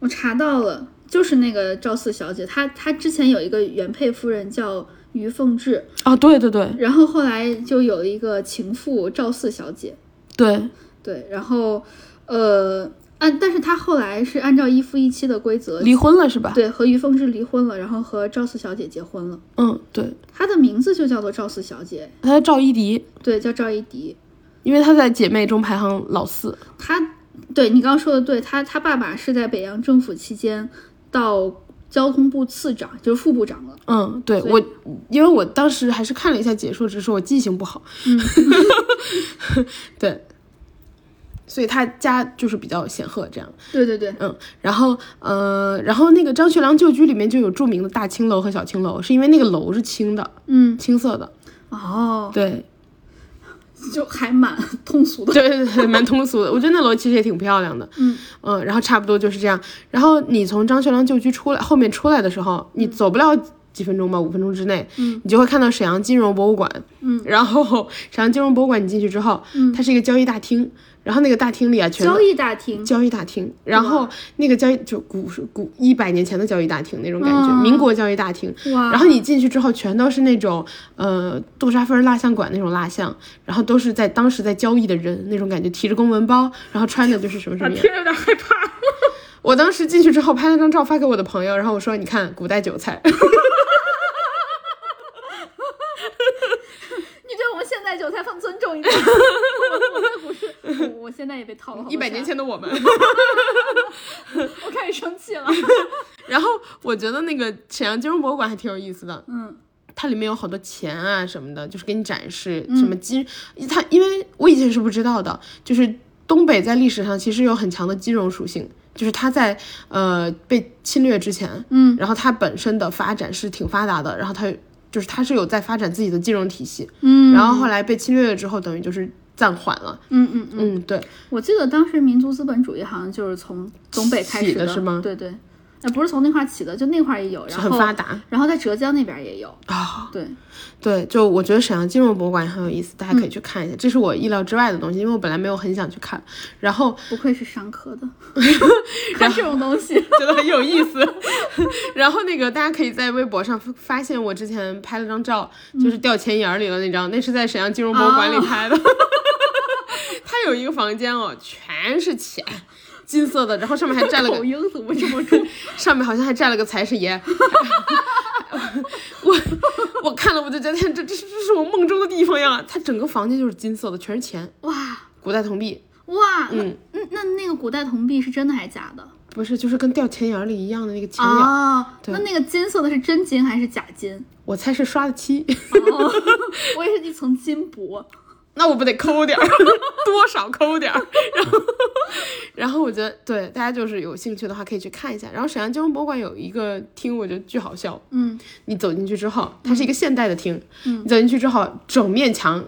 我查到了，就是那个赵四小姐，她她之前有一个原配夫人叫于凤至，哦，对对对。然后后来就有了一个情妇赵四小姐，对，对，然后呃按，但是他后来是按照一夫一妻的规则，离婚了是吧？对，和于凤至离婚了，然后和赵四小姐结婚了，嗯，对，她的名字就叫做赵四小姐，他叫赵一荻，对，叫赵一荻。因为他在姐妹中排行老四。她对你刚刚说的对，她她爸爸是在北洋政府期间到交通部次长，就是副部长了。嗯，对我，因为我当时还是看了一下解说，只是我记性不好。嗯，[LAUGHS] [LAUGHS] 对，所以他家就是比较显赫，这样。对对对，嗯，然后呃，然后那个张学良旧居里面就有著名的大青楼和小青楼，是因为那个楼是青的，嗯，青色的。哦，对，就还蛮通俗的。对对对，蛮通俗的。我觉得那楼其实也挺漂亮的。嗯嗯，然后差不多就是这样。然后你从张学良旧居出来，后面出来的时候，你走不了几分钟吧，五分钟之内，嗯你就会看到沈阳金融博物馆。嗯，然后沈阳金融博物馆你进去之后，嗯它是一个交易大厅，然后那个大厅里啊，交易大厅，交易大厅，然后那个交易就古古一百年前的交易大厅那种感觉，嗯民国交易大厅。哇，然后你进去之后，全都是那种呃杜莎芬蜡像馆那种蜡像，然后都是在当时在交易的人那种感觉，提着公文包，然后穿的就是什么什么样。听着有点害怕。我当时进去之后拍了张照发给我的朋友，然后我说你看古代韭菜，[LAUGHS] [LAUGHS] 韭菜放尊重一点。[LAUGHS] 我我那不是，我我现在也被套了一百年前的我们。[LAUGHS] 我开始生气了。[LAUGHS] 然后我觉得那个沈阳金融博物馆还挺有意思的，嗯它里面有好多钱啊什么的，就是给你展示什么金，它因为我以前是不知道的，就是东北在历史上其实有很强的金融属性，就是它在呃被侵略之前，嗯，然后它本身的发展是挺发达的，然后它就是它是有在发展自己的金融体系，嗯。然后后来被侵略了之后，等于就是暂缓了，嗯嗯嗯，嗯，对，我记得当时民族资本主义好像就是从东北开始起的是吗？对对，呃，不是从那块儿起的，就那块儿也有，然后很发达然后在浙江那边也有。啊。对，对，就我觉得沈阳金融博物馆也很有意思，大家可以去看一下。这是我意料之外的东西，因为我本来没有很想去看，然后不愧是商科的，[LAUGHS] 看这种东西。[LAUGHS] 觉得很有意思。[LAUGHS] 然后那个大家可以在微博上发发现我之前拍了张照，就是掉钱眼儿里了那张，那是在沈阳金融博物馆里拍的。它有一个房间哦，全是钱。金色的，然后上面还站了个口音怎么这么重？上面好像还站了个财神爷。[LAUGHS] 我我看了我就觉得，这这是这是我梦中的地方呀！它整个房间就是金色的，全是钱，哇古代铜币，哇，嗯那那那个古代铜币是真的还是假的？不是就是跟掉钱眼儿里一样的那个钱眼，哦，那那个金色的是真金还是假金？我猜是刷的漆。哦，我也是一层金箔。那我不得抠点儿，[LAUGHS] 多少抠点儿。然后，[LAUGHS] 然后我觉得对大家就是有兴趣的话可以去看一下。然后沈阳金融博物馆有一个厅，我觉得巨好笑。嗯你走进去之后，它是一个现代的厅，你走进去之后，整面墙、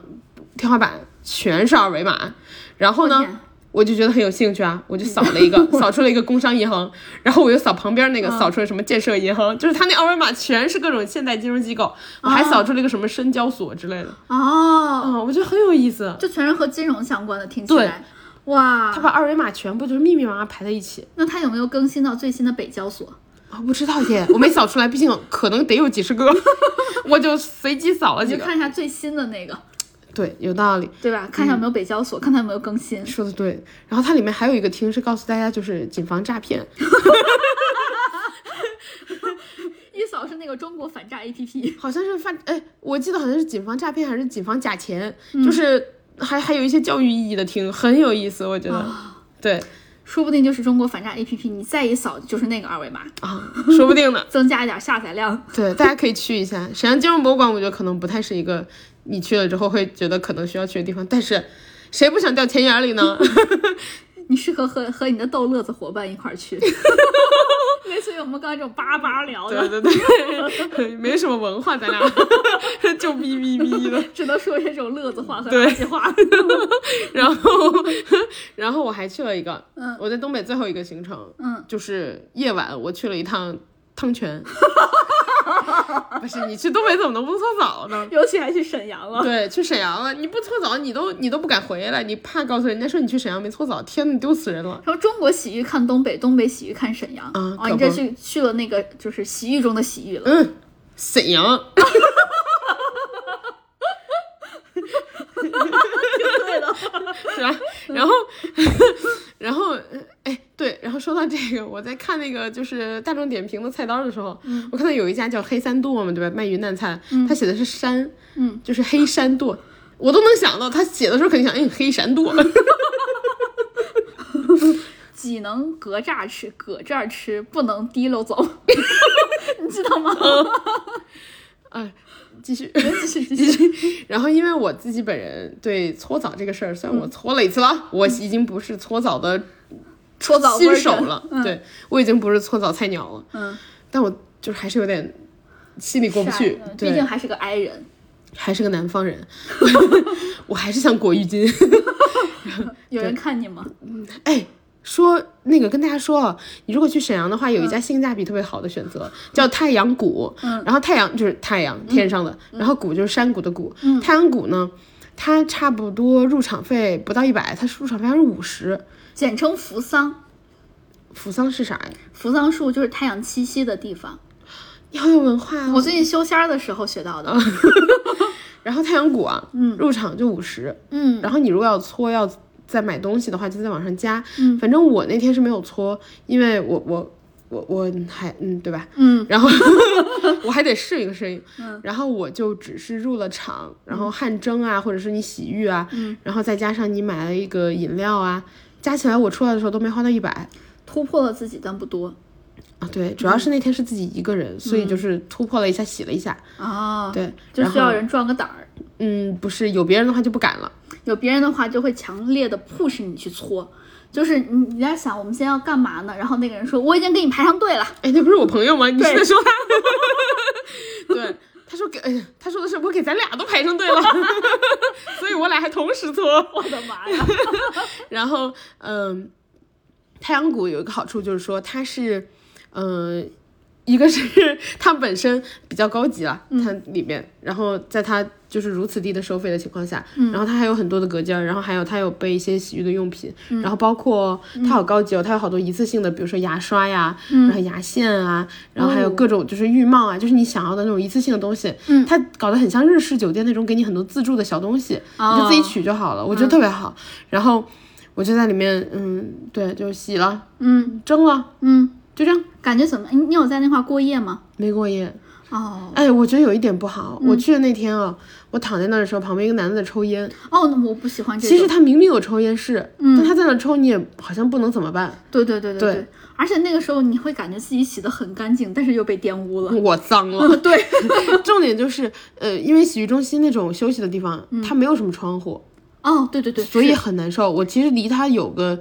天花板全是二维码。然后呢我就觉得很有兴趣啊，我就扫了一个，[LAUGHS] 扫出了一个工商银行，然后我又扫旁边那个，扫出了什么建设银行，就是它那二维码全是各种现代金融机构，我还扫出了一个什么深交所之类的。哦，嗯，我觉得很有意思。就全是和金融相关的，听起来。哇他，把二维码全部就是密密麻麻排在一起。那他有没有更新到最新的北交所？我不知道耶，我没扫出来，毕竟可能得有几十个，[LAUGHS] 我就随机扫了几个。你就看一下最新的那个，对，有道理，对吧？看一下有没有北交所，看它有没有更新。说的对。然后它里面还有一个厅是告诉大家，就是谨防诈骗。[LAUGHS] 一扫是那个中国反诈 APP。[LAUGHS] 好像是反，哎，我记得好像是谨防诈骗还是谨防假钱，就是还还有一些教育意义的厅，很有意思，我觉得。对说不定就是中国反诈 APP，你再一扫就是那个二维码，啊，说不定呢。[LAUGHS] 增加一点下载量。对，大家可以去一下沈阳金融博物馆，我觉得可能不太是一个你去了之后会觉得可能需要去的地方，但是谁不想掉钱眼里呢？[LAUGHS] 你适合和和你的逗乐子伙伴一块儿去，[LAUGHS] 类似于我们刚才这种叭叭聊的，对对对，[LAUGHS] 没什么文化，咱俩就哔哔哔的。只能说一些这种乐子话和对垃圾话。然后，然后我还去了一个，嗯我在东北最后一个行程，嗯，就是夜晚我去了一趟汤泉。[LAUGHS] 不是你去东北怎么能不搓澡呢？[LAUGHS] 尤其还去沈阳了。对，去沈阳了，你不搓澡，你都你都不敢回来，你怕告诉人家说你去沈阳没搓澡，天呐，你丢死人了。说中国洗浴看东北，东北洗浴看沈阳。啊哦，你这去去了那个就是洗浴中的洗浴了。嗯，沈阳，[LAUGHS] 对的，是吧？然后，然后，哎，对，然后说到这个，我在看那个就是大众点评的菜单的时候，我看到有一家叫黑三剁嘛，对吧？卖云南菜，他写的是山，嗯，就是黑山剁，我都能想到他写的时候肯定想，哎，黑山剁，[LAUGHS] 只能隔栅吃，搁这儿吃，不能提溜走，[LAUGHS] 你知道吗？哎，继续继续继 [LAUGHS] 继续。然后因为我自己本人对搓澡这个事儿，虽然我搓了一次了，我已经不是搓澡的搓澡新手了，对我已经不是搓澡菜鸟了，嗯，但我就是还是有点心里过不去毕竟，还是个 i 人。还是个南方人，[LAUGHS] 我还是想裹浴巾。[LAUGHS] 有人看你吗？哎，说那个跟大家说啊，你如果去沈阳的话，有一家性价比特别好的选择，叫太阳谷。嗯，然后太阳就是太阳天上的，然后谷就是山谷的谷。嗯，太阳谷呢，它差不多入场费不到一百，它入场费还是五十。简称扶桑。扶桑是啥呀？扶桑树就是太阳栖息的地方。你好有文化啊。我最近修仙儿的时候学到的。[LAUGHS] 然后太阳谷啊，嗯，入场就五十，嗯，然后你如果要搓要再买东西的话，就再往上加。嗯，反正我那天是没有搓，因为我我我我还嗯对吧？嗯，然后 [LAUGHS] 我还得适应适应。嗯，然后我就只是入了场，然后汗蒸啊，或者是你洗浴啊，嗯，然后再加上你买了一个饮料啊，加起来我出来的时候都没花到一百。突破了自己，但不多。啊，对，主要是那天是自己一个人，所以就是突破了一下，洗了一下。啊，对，就需要人壮个胆儿。嗯，不是有别人的话就不敢了。有别人的话，就会强烈的 push 你去搓。就是你你在想我们现在要干嘛呢？然后那个人说我已经给你排上队了。哎，那不是我朋友吗？你是在说他？对，[LAUGHS] 他说给，哎呀，他说的是我给咱俩都排上队了，[LAUGHS] 所以我俩还同时搓。我的妈呀！[LAUGHS] 然后，嗯，太阳谷有一个好处就是说它是，嗯、一个是 [LAUGHS] 它本身比较高级了，它里面，然后在它就是如此低的收费的情况下，然后它还有很多的隔间儿，然后还有它有备一些洗浴的用品，然后包括它好高级哦，它有好多一次性的，比如说牙刷呀，然后牙线啊，然后还有各种就是浴帽啊，就是你想要的那种一次性的东西，它搞得很像日式酒店那种，给你很多自助的小东西，你就自己取就好了，我觉得特别好。然后我就在里面，嗯，对，就洗了，嗯蒸了，嗯，就这样，感觉怎么？你你有在那块儿过夜吗？没过夜。哦哎，我觉得有一点不好，我去的那天啊，我躺在那儿的时候，旁边一个男的在抽烟。哦，那我不喜欢这种。其实他明明有抽烟室，但他在那抽，你也好像不能怎么办。对对对对对对，而且那个时候你会感觉自己洗得很干净，但是又被玷污了。[LAUGHS] 我脏了。对，[LAUGHS] 重点就是，呃，因为洗浴中心那种休息的地方，它没有什么窗户，哦，对对对，所以很难受。我其实离他有个，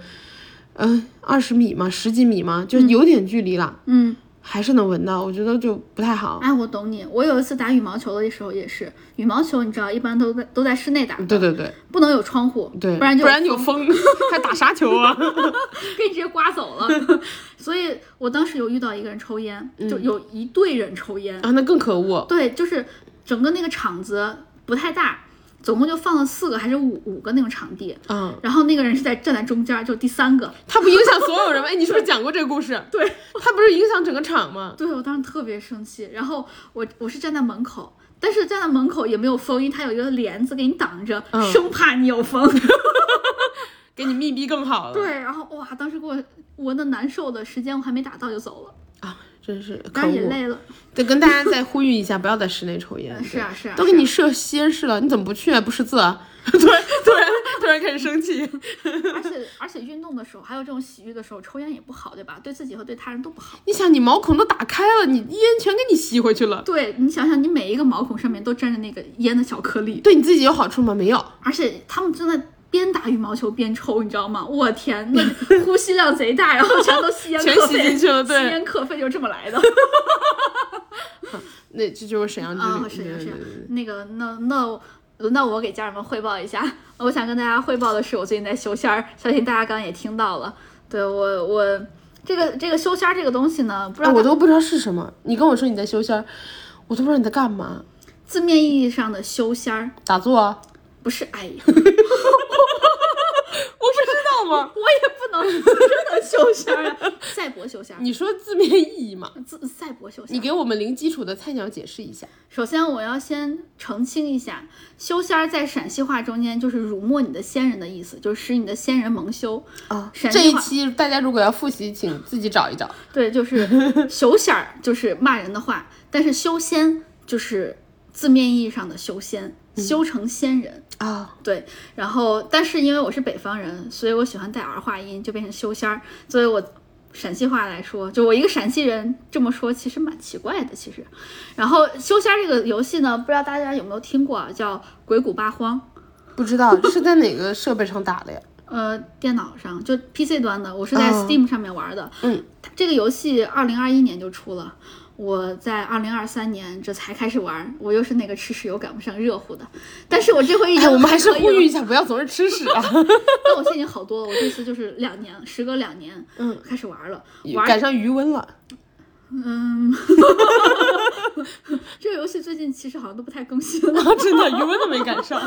嗯、二十米嘛，十几米嘛，就有点距离了，嗯，还是能闻到，我觉得就不太好。哎，我懂你。我有一次打羽毛球的时候也是，羽毛球你知道一般都在都在室内打的，对对对不能有窗户，对，不然就不然有风，[LAUGHS] 还打啥球啊？[LAUGHS] 给你直接刮走了。[LAUGHS] 所以我当时有遇到一个人抽烟，就有一队人抽烟，啊，那更可恶。对，就是整个那个场子不太大，总共就放了四个还是五五个那种场地，嗯，然后那个人是在站在中间，就第三个。他不影响所有人吗？哎，你是不是讲过这个故事？[LAUGHS] 对，他不是影响整个场吗？对我当时特别生气，然后我我是站在门口。但是站在门口也没有风，因为他有一个帘子给你挡着，生怕你有风。[LAUGHS] 给你密闭更好了。对，然后哇，当时给我闻的难受的时间我还没打到就走了，啊，真是可。累了。得跟大家再呼吁一下，不要在室内抽烟。是啊是啊都给你设吸烟室了，你怎么不去啊？不识字啊？[LAUGHS] 突然突然突然开始生气。[LAUGHS] 而且而且运动的时候，还有这种洗浴的时候，抽烟也不好，对吧？对自己和对他人都不好。你想，你毛孔都打开了，你烟全给你吸回去了，对你想想，你每一个毛孔上面都沾着那个烟的小颗粒，对你自己有好处吗？没有。而且他们真的边打羽毛球边抽，你知道吗？我天，那 [LAUGHS] 呼吸量贼大，然后全都吸烟全吸，进去了对吸烟课费就这么来的。[LAUGHS] 那这就是沈阳之旅。啊，是对对是是对，那个，那那轮到我给家人们汇报一下。我想跟大家汇报的是，我最近在修仙儿，相信大家刚刚也听到了。对我我这个这个修仙儿这个东西呢，不知哎，道我都不知道是什么。你跟我说你在修仙儿，我都不知道你在干嘛。字面意义上的修仙儿打坐啊？不是哎 [LAUGHS] 知道吗？[LAUGHS] 我也不能真的修仙儿啊，[LAUGHS] 赛博修仙儿，你说字面意义嘛？自赛博修仙儿。你给我们零基础的菜鸟解释一下。首先，我要先澄清一下，修仙儿在陕西话中间就是辱没你的先人的意思，就是使你的先人蒙羞。啊陕西这一期大家如果要复习，请自己找一找。对，就是修仙儿就是骂人的话，但是修仙就是字面意义上的修仙，修成仙人。啊，对，然后但是因为我是北方人，所以我喜欢带儿化音，就变成修仙儿。作为我陕西话来说，就我一个陕西人这么说，其实蛮奇怪的。其实，然后修仙儿这个游戏呢，不知道大家有没有听过啊？叫《鬼谷八荒》。不知道是在哪个设备上打的呀？[LAUGHS] 呃，电脑上就 PC 端的，我是在 Steam 上面玩的。嗯，这个游戏二零二一年就出了。我在二零二三年这才开始玩，我又是那个吃屎又赶不上热乎的。但是我这回已经、哎，我们还是呼吁一下，不要总是吃屎啊！[LAUGHS] 但我现在已经好多了，我这次就是两年，时隔两年，嗯，开始玩了，玩赶上余温了。嗯，[LAUGHS] 这个游戏最近其实好像都不太更新了，真的余温都没赶上。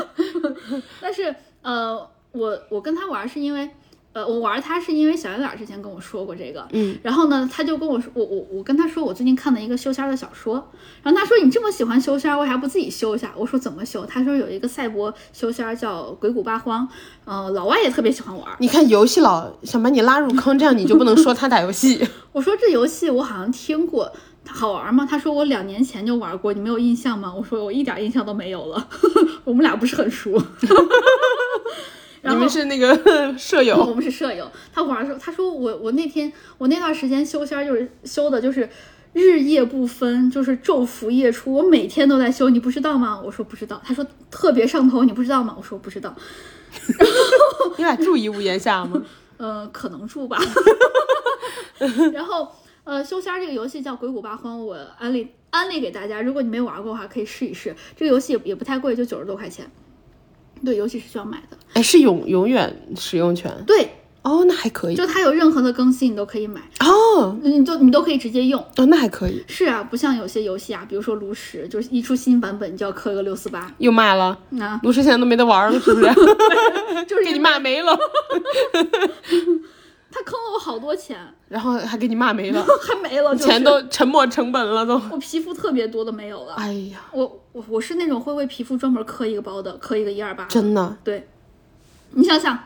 [LAUGHS] 但是呃，我我跟他玩是因为。呃，我玩它是因为小圆脸之前跟我说过这个，嗯，然后呢，他就跟我说，我我我跟他说，我最近看了一个修仙的小说，然后他说你这么喜欢修仙，为啥不自己修一下？我说怎么修？他说有一个赛博修仙叫鬼谷八荒，呃，老外也特别喜欢玩。你看游戏老想把你拉入坑，这样你就不能说他打游戏。[LAUGHS] 我说这游戏我好像听过，好玩吗？他说我两年前就玩过，你没有印象吗？我说我一点印象都没有了，[LAUGHS] 我们俩不是很熟。[LAUGHS] 你们是那个 [LAUGHS] 舍友，[LAUGHS] 我们是舍友。他玩的时候，他说我我那天我那段时间修仙就是修的就是日夜不分，就是昼伏夜出，我每天都在修，你不知道吗？我说不知道。他说特别上头，你不知道吗？我说不知道。你俩住一屋檐下吗？呃，可能住吧。然后呃，修仙这个游戏叫《鬼谷八荒》，我安利安利给大家，如果你没玩过的话，可以试一试。这个游戏也也不太贵，就九十多块钱。对，游戏是需要买的。哎，是永永远使用权。对，哦，那还可以。就它有任何的更新，你都可以买。哦，你就你都可以直接用。哦，那还可以。是啊，不像有些游戏啊，比如说炉石，就是一出新版本你就要氪个六四八。又卖了。啊，炉石现在都没得玩了，是不是？[LAUGHS] 就是给你骂没了。[LAUGHS] 他坑了我好多钱，然后还给你骂没了，还没了，钱都沉没成本了都。我皮肤特别多的没有了。哎呀，我我我是那种会为皮肤专门磕一个包的，磕一个一二八。真的。对，你想想，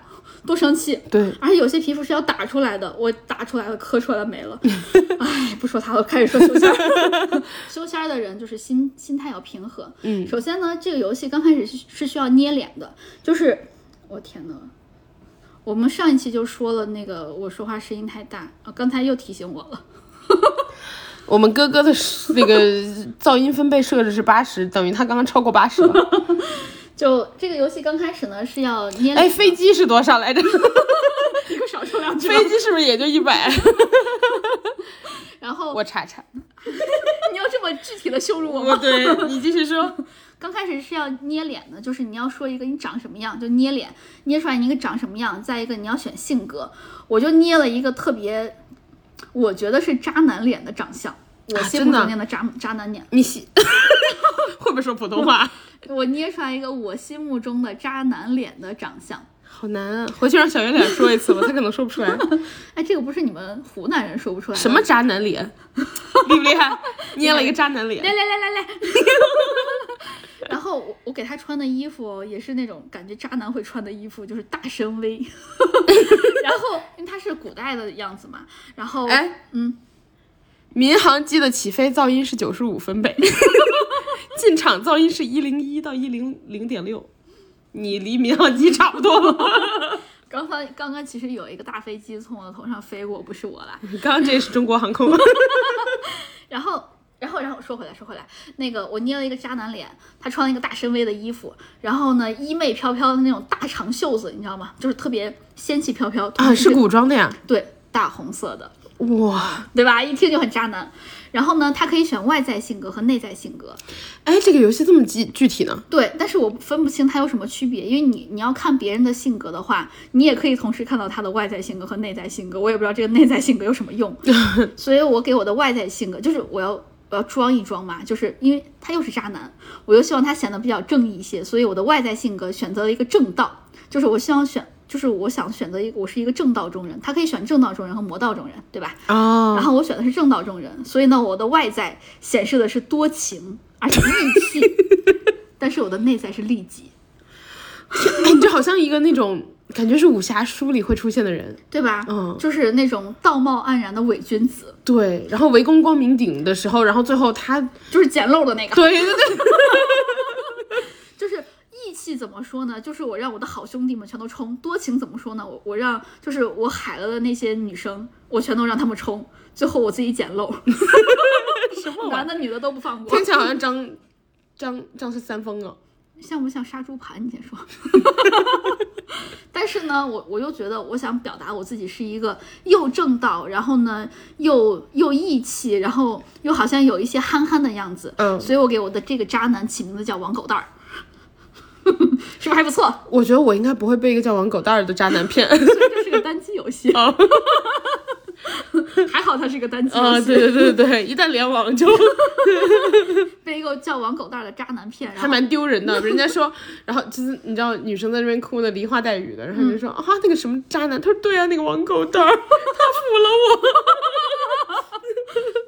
多生气。对，而且有些皮肤是要打出来的，我打出来了，磕出来了没了。[LAUGHS] 哎，不说他了，开始说修仙。[LAUGHS] 修仙的人就是心心态要平和。嗯，首先呢，这个游戏刚开始是需要捏脸的，就是我天呐。我们上一期就说了，那个我说话声音太大啊，刚才又提醒我了。我们哥哥的那个噪音分贝设置是八十，等于他刚刚超过八十了。[LAUGHS] 就这个游戏刚开始呢是要捏，哎，飞机是多少来着？你给我少说两 [LAUGHS] 句。飞机是不是也就一百？然后我查查。[LAUGHS] 你要这么具体的羞辱我吗？对你继续说。刚开始是要捏脸的，就是你要说一个你长什么样，就捏脸，捏出来你一个长什么样。再一个你要选性格，我就捏了一个特别，我觉得是渣男脸的长相，我心目中的渣、啊、[LAUGHS] 渣男脸。你喜会不会说普通话？我捏出来一个我心目中的渣男脸的长相，好难啊！回去让小圆脸说一次吧，他可能说不出来。[LAUGHS] 哎，这个不是你们湖南人说不出来？什么渣男脸？厉不厉害？捏了一个渣男脸。来来来来来。[LAUGHS] 然后我我给他穿的衣服也是那种感觉渣男会穿的衣服，就是大深 V。[LAUGHS] 然后因为他是古代的样子嘛，然后哎嗯，民航机的起飞噪音是九十五分贝，进场噪音是一零一到一零零点六，你离民航机差不多了。[LAUGHS] 刚刚刚刚其实有一个大飞机从我的头上飞过，不是我啦。[LAUGHS] 刚刚这是中国航空。[LAUGHS] 然后。然后，然后说回来，说回来，那个我捏了一个渣男脸，他穿了一个大深 V 的衣服，然后呢，衣袂飘飘的那种大长袖子，你知道吗？就是特别仙气飘飘啊，是古装的呀？对，大红色的，哇，对吧？一听就很渣男。然后呢，他可以选外在性格和内在性格。哎，这个游戏这么具具体呢？对，但是我分不清它有什么区别，因为你你要看别人的性格的话，你也可以同时看到他的外在性格和内在性格。我也不知道这个内在性格有什么用，[LAUGHS] 所以我给我的外在性格就是我要。我要装一装嘛，就是因为他又是渣男，我又希望他显得比较正义一些，所以我的外在性格选择了一个正道，就是我希望选，就是我想选择一个我是一个正道中人，他可以选正道中人和魔道中人，对吧？哦。然后我选的是正道中人，所以呢，我的外在显示的是多情而且义气，[LAUGHS] 但是我的内在是利己。哎，你就好像一个那种。感觉是武侠书里会出现的人，对吧？嗯，就是那种道貌岸然的伪君子。对，然后围攻光明顶的时候，然后最后他就是捡漏的那个。对对对，[LAUGHS] 就是气怎么说呢？就是我让我的好兄弟们全都冲；多情怎么说呢？我我让就是我海了的那些女生，我全都让他们冲，最后我自己捡漏，[LAUGHS] 什么男的女的都不放？过听。起来好像张张张是三丰啊。[LAUGHS] 像不像杀猪盘？你先说。[LAUGHS] 但是呢，我我又觉得，我想表达我自己是一个又正道，然后呢又又义气，然后又好像有一些憨憨的样子。嗯所以我给我的这个渣男起名字叫王狗蛋儿，是不是还不错？我觉得我应该不会被一个叫王狗蛋儿的渣男骗。所以这是个单机游戏，哦 [LAUGHS] 还好它是一个单机游啊，戏，对对对对对，一旦联网就 [LAUGHS] 被一个叫王狗蛋儿的渣男骗，还蛮丢人的。人家说，然后就是你知道女生在那边哭的梨花带雨的，然后嗯就说、啊那个什么渣男，他说对啊，那个王狗蛋儿，[LAUGHS] 他服了我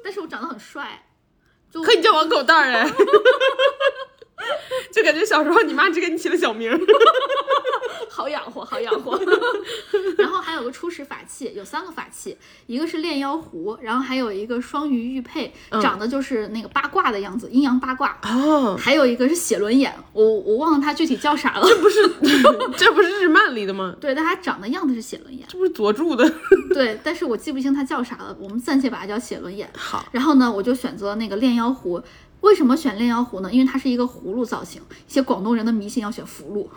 但是我长得很帅，可以叫王狗蛋儿哎。[LAUGHS] 就感觉小时候你妈只给你起了小名儿，[LAUGHS] 好养活，好养活。[LAUGHS] 然后还有个初始法器，有三个法器，一个是炼妖壶，然后还有一个双鱼玉佩，长得就是那个八卦的样子，阴阳八卦。哦，还有一个是写轮眼，我我忘了它具体叫啥了。这不是，这不是日漫里的吗？对，但它长的样子是写轮眼。这不是佐助的？对，但是我记不清它叫啥了，我们暂且把它叫写轮眼。好，然后呢，我就选择了那个炼妖壶。为什么选炼妖壶呢？因为它是一个葫芦造型，一些广东人的迷信要选福禄，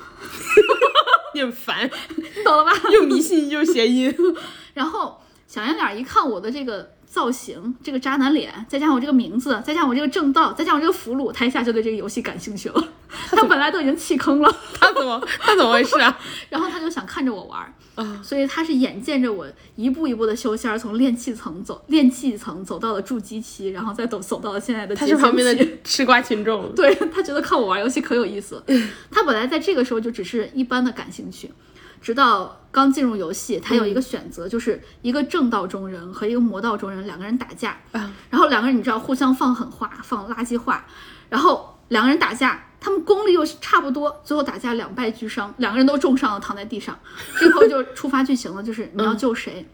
你很烦，懂了吧？又迷信又谐音。[LAUGHS] 然后小圆脸一看我的这个造型，这个渣男脸，再加上我这个名字，再加上我这个正道，再加上我这个俘虏，他一下就对这个游戏感兴趣了。他本来都已经弃坑了，[LAUGHS] 他怎么他怎么回事啊？[LAUGHS] 然后他就想看着我玩儿，啊所以他是眼见着我一步一步的修仙儿，从炼气层走炼气层走到了筑基期，然后再走走到了现在的他是旁边期的吃瓜群众。对他觉得看我玩游戏可有意思。[LAUGHS] 他本来在这个时候就只是一般的感兴趣，直到刚进入游戏，他有一个选择，就是一个正道中人和一个魔道中人两个人打架，啊然后两个人你知道互相放狠话，放垃圾话，然后两个人打架。他们功力又差不多，最后打架两败俱伤，两个人都重伤了，躺在地上。最后就触发剧情了，就是你要救谁？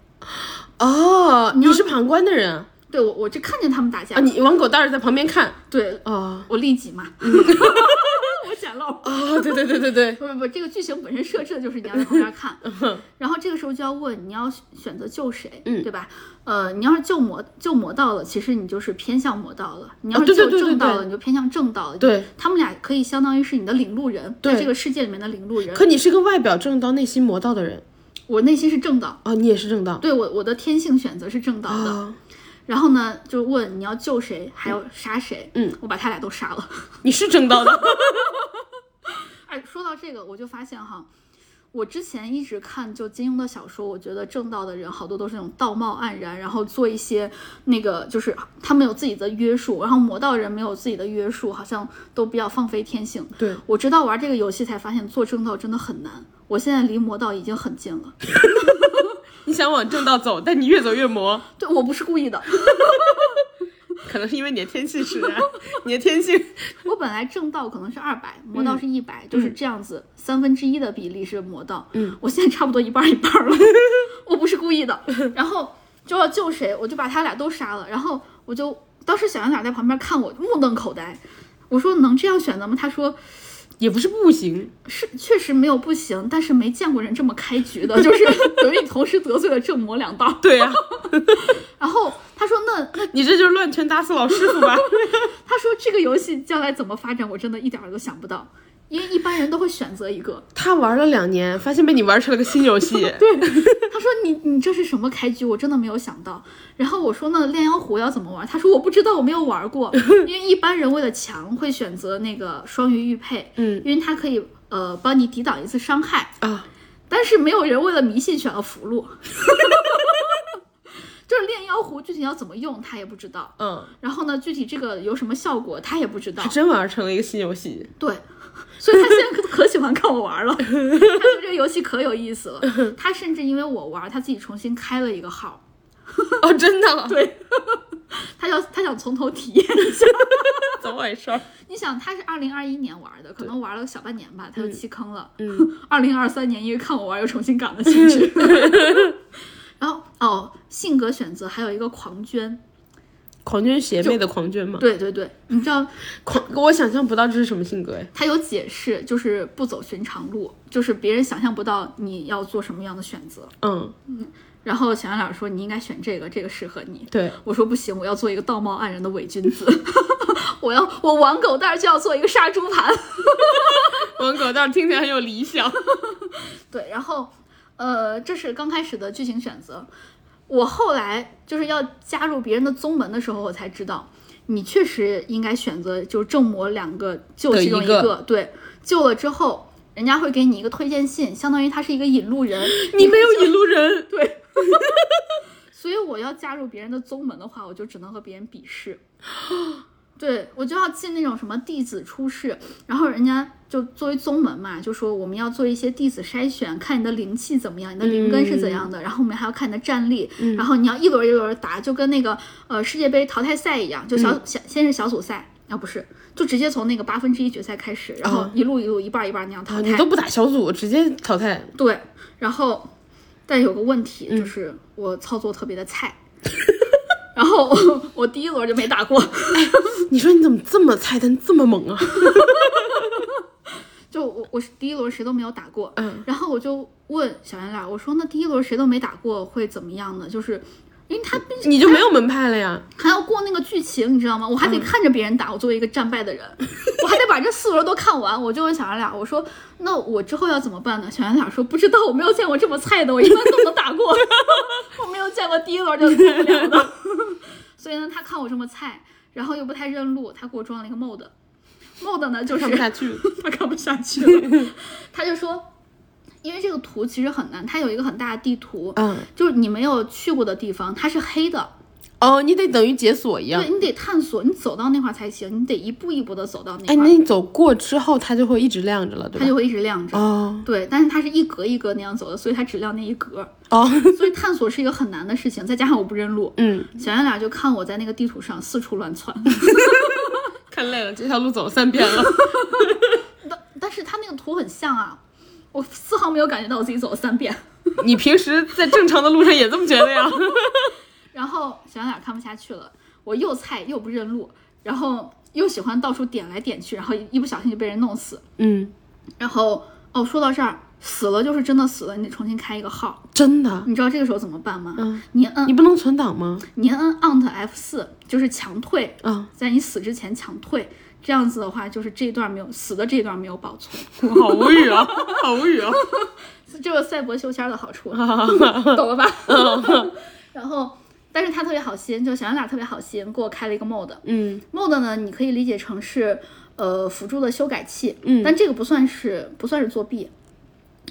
哦，你是旁观的人啊？对我，我就看见他们打架，你王狗蛋儿在旁边看。对哦我利己嘛，[LAUGHS] 哦，对对对对对，不不不，这个剧情本身设置的就是你要在旁边看，[LAUGHS] 然后这个时候就要问你要选择救谁，嗯对吧？呃，你要是救魔救魔道了，其实你就是偏向魔道了；你要是救正道了，你就偏向正道了。对，他们俩可以相当于是你的领路人，对在这个世界里面的领路人。可你是个外表正道、内心魔道的人我内心是正道，哦，你也是正道。对我我的天性选择是正道的。啊，然后呢，就问你要救谁，还要杀谁。嗯，我把他俩都杀了。你是正道的。[LAUGHS] 哎，说到这个，我就发现哈，我之前一直看就金庸的小说，我觉得正道的人好多都是那种道貌岸然，然后做一些那个就是他们有自己的约束，然后魔道人没有自己的约束，好像都比较放飞天性。对，我直到玩这个游戏才发现做正道真的很难。我现在离魔道已经很近了，[LAUGHS] 你想往正道走，但你越走越魔，对我不是故意的，[LAUGHS] 可能是因为你的天性使然，你的天性。[LAUGHS] 我本来正道可能是二百，魔道是一百、就是这样子，三分之一的比例是魔道。嗯，我现在差不多一半儿一半儿了，[LAUGHS] 我不是故意的。[LAUGHS] 然后就要救谁，我就把他俩都杀了。然后我就当时小羊俩在旁边看我目瞪口呆，我说能这样选择吗？他说也不是不行，是确实没有不行，但是没见过人这么开局的，就是等于你同时得罪了正魔两道。[LAUGHS] 对呀、然后他说那那你这就是乱拳打死老师傅吧？[LAUGHS] 他说这个游戏将来怎么发展，我真的一点儿都想不到。因为一般人都会选择一个，他玩了两年，发现被你玩成了个新游戏。[LAUGHS] 对，他说你你这是什么开局？我真的没有想到。然后我说那炼妖壶要怎么玩？他说我不知道，我没有玩过。[LAUGHS] 因为一般人为了强会选择那个双鱼玉佩，嗯，因为它可以呃帮你抵挡一次伤害。啊，但是没有人为了迷信选了符箓，就是炼妖壶具体要怎么用他也不知道。嗯，然后呢，具体这个有什么效果他也不知道他。真玩成了一个新游戏。对，[LAUGHS] 所以他现在可可喜欢看我玩了，[LAUGHS] 他觉得这个游戏可有意思了。[LAUGHS] 他甚至因为我玩，他自己重新开了一个号，哦，真的？对，他要他想从头体验一下。怎么回事儿？你想，他是二零二一年玩的，可能玩了小半年吧，他就弃坑了。嗯，二零二三年因为看我玩，又重新感了兴趣。然后哦，性格选择还有一个狂捐，狂捐邪魅的狂捐吗？对对对，你知道 [LAUGHS] 狂，我想象不到这是什么性格哎。他有解释，就是不走寻常路，就是别人想象不到你要做什么样的选择。嗯，然后小杨老师说你应该选这个，这个适合你。对，我说不行，我要做一个道貌岸然的伪君子，[LAUGHS] 我要我王狗蛋儿就要做一个杀猪盘。[LAUGHS] 王狗蛋儿听起来很有理想。对，然后呃，这是刚开始的剧情选择。我后来就是要加入别人的宗门的时候，我才知道，你确实应该选择就正魔两个救其中一个个。对，救了之后，人家会给你一个推荐信，相当于他是一个引路人。[LAUGHS] 你没有引路人，[LAUGHS] 对。[LAUGHS] 所以我要加入别人的宗门的话，我就只能和别人比试。对我就要进那种什么弟子出世，然后人家就作为宗门嘛，就说我们要做一些弟子筛选，看你的灵气怎么样，你的灵根是怎样的，然后我们还要看你的战力，然后你要一轮一轮打，就跟那个呃世界杯淘汰赛一样，就小小先是小组赛啊不是，就直接从那个八分之一决赛开始，然后一路一路一半一半那样淘汰，你都不打小组直接淘汰。对，然后但有个问题就是我操作特别的菜。[LAUGHS] 然后 [LAUGHS] 我第一轮就没打过，你说你怎么这么菜，但这么猛啊？[LAUGHS] 就我我是第一轮谁都没有打过，嗯，然后我就问小圆脸，我说那第一轮谁都没打过会怎么样呢？就是因为他你就没有门派了呀，还要过那个剧情，你知道吗？我还得看着别人打，我作为一个战败的人，[LAUGHS] 我还得把这四轮都看完。我就问小圆脸，我说那我之后要怎么办呢？小圆脸说不知道，我没有见过这么菜的，我一般都能打过，我没有见过第一轮就过不了的。所以呢，他看我这么菜，然后又不太认路，他给我装了一个 mod，mod 呢就是看不下去，[LAUGHS] 他看不下去了，[LAUGHS] 他就说，因为这个图其实很难，它有一个很大的地图，嗯，就是你没有去过的地方，它是黑的。哦，你得等于解锁一样，对你得探索，你走到那块才行，你得一步一步的走到那块。哎，那你走过之后，它就会一直亮着了，对吧？它就会一直亮着。哦，对，但是它是一格一格那样走的，所以它只亮那一格。哦，[LAUGHS] 所以探索是一个很难的事情，再加上我不认路，嗯，小圆脸就看我在那个地图上四处乱窜，[LAUGHS] 看累了，这条路走了三遍了。[LAUGHS] 但但是它那个图很像啊，我丝毫没有感觉到我自己走了三遍。你平时在正常的路上也这么觉得呀？然后小脸看不下去了，我又菜又不认路，然后又喜欢到处点来点去，然后一不小心就被人弄死。嗯，然后哦，说到这儿，死了就是真的死了，你得重新开一个号。真的？你知道这个时候怎么办吗？嗯，你摁，你不能存档吗？你摁 Alt F 四，就是强退。嗯，在你死之前强退，这样子的话，就是这一段没有死的这一段没有保存。[LAUGHS] 好无语啊，[LAUGHS] 好无语啊！[LAUGHS] 这个赛博修仙的好处，懂了吧？然后。但是他特别好心，就小羊俩特别好心，给我开了一个 mod。嗯，mod 呢，你可以理解成是呃辅助的修改器。嗯，但这个不算是不算是作弊，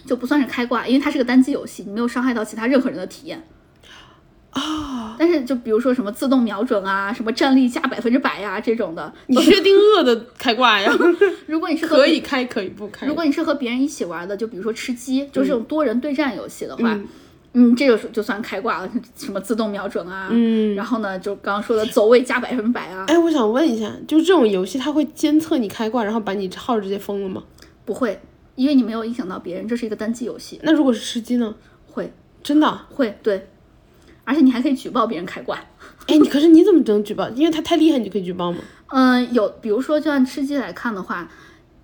就不算是开挂，因为它是个单机游戏，你没有伤害到其他任何人的体验。啊，但是就比如说什么自动瞄准啊，什么战力加百分之百呀这种的，你确定恶的开挂呀？[LAUGHS] 如果你是可以开可以不开。如果你是和别人一起玩的，就比如说吃鸡，就是这种多人对战游戏的话。嗯嗯，这个就算开挂了，什么自动瞄准啊，嗯，然后呢，就刚刚说的走位加百分百啊。哎，我想问一下，就这种游戏，它会监测你开挂，然后把你号直接封了吗？不会，因为你没有影响到别人，这是一个单机游戏。那如果是吃鸡呢？会，真的会，对，而且你还可以举报别人开挂。哎，你可是你怎么能举报？因为他太厉害，你就可以举报吗？嗯，有，比如说就按吃鸡来看的话。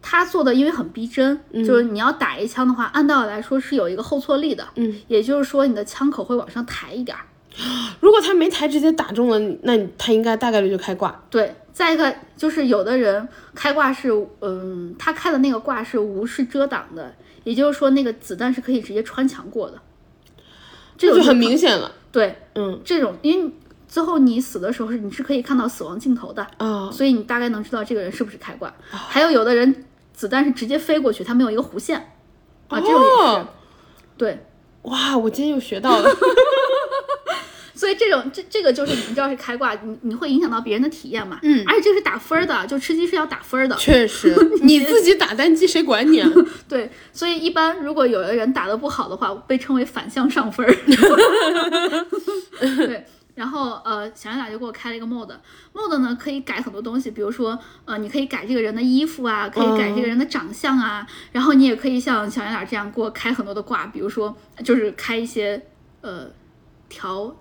他做的因为很逼真，就是你要打一枪的话，按道理来说是有一个后挫力的，嗯，也就是说你的枪口会往上抬一点儿。[GASPS] 如果他没抬，直接打中了，那他应该大概率就开挂。对，再一个就是有的人开挂是，嗯，他开的那个挂是无视遮挡的，也就是说那个子弹是可以直接穿墙过的，这就很明显了。对，嗯，这种因为最后你死的时候是你是可以看到死亡镜头的啊，所以你大概能知道这个人是不是开挂。还有有的人。子弹是直接飞过去，它没有一个弧线啊，这种也是。对，哇，我今天又学到了。[LAUGHS] 所以这种这这个就是你知道是开挂，你你会影响到别人的体验嘛？嗯。而且这个是打分的，就吃鸡是要打分的。确实，[LAUGHS] 你自己打单机谁管你啊？[LAUGHS] 对，所以一般如果有的人打的不好的话，被称为反向上分。对。然后呃，小圆脸就给我开了一个 mod，mod 呢可以改很多东西，比如说呃，你可以改这个人的衣服啊，可以改这个人的长相啊，然后你也可以像小圆脸这样给我开很多的挂，比如说就是开一些呃调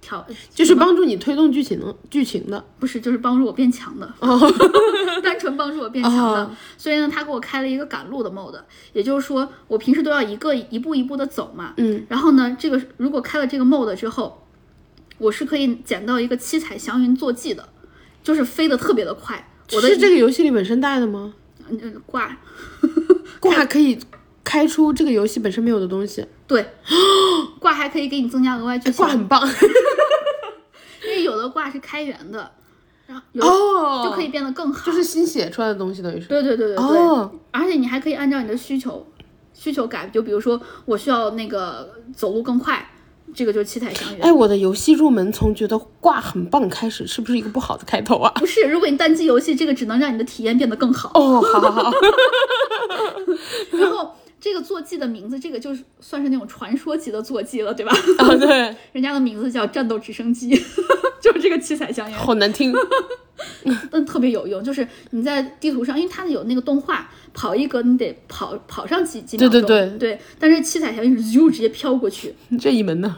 调，就是帮助你推动剧情的剧情的。不是就是帮助我变强的，[LAUGHS] 单纯帮助我变强的。哦所以呢，他给我开了一个赶路的 mode，也就是说我平时都要一个一步一步的走嘛。嗯，然后呢，这个如果开了这个 mode 之后，我是可以捡到一个七彩祥云坐骑的，就是飞得特别的快。我的是这个游戏里本身带的吗？嗯挂。[LAUGHS] 挂可以开出这个游戏本身没有的东西，对。[GASPS] 挂还可以给你增加额外剧情。挂，很棒。[LAUGHS] 因为有的挂是开源的，然后有就可以变得更好。就是新写出来的东西，等于是。对对对对对，哦。而且你还可以按照你的需求需求改，就比如说我需要那个走路更快，这个就是七彩祥云。哎，我的游戏入门从觉得挂很棒开始，是不是一个不好的开头啊？不是，如果你单机游戏，这个只能让你的体验变得更好。哦，好好好，[LAUGHS] [LAUGHS] 然后这个坐骑的名字，这个就是算是那种传说级的坐骑了，对吧？啊，对，[LAUGHS] 人家的名字叫战斗直升机，[LAUGHS] 就是这个七彩祥云。好难听，[LAUGHS] 但特别有用，就是你在地图上，因为它有那个动画，跑一格你得跑跑上几几秒对钟，对对但是七彩祥云是咻直接飘过去，这一门呢？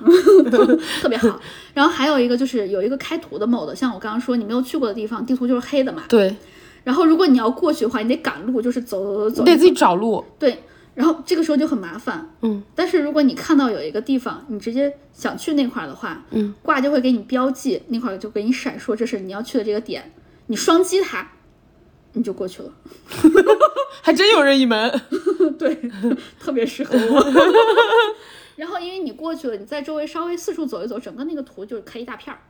特别好。然后还有一个就是有一个开图的 mode，像我刚刚说你没有去过的地方，地图就是黑的嘛。对，然后如果你要过去的话，你得赶路，就是走走走走你，得自己找路，对。然后这个时候就很麻烦，嗯。但是如果你看到有一个地方，你直接想去那块儿的话，嗯，挂就会给你标记，那块儿就给你闪烁，这是你要去的这个点，你双击它，你就过去了。[LAUGHS] 还真有任意门。[LAUGHS] 对，[LAUGHS] 特别适合我。然后因为你过去了，你在周围稍微四处走一走，整个那个图就是开一大片儿。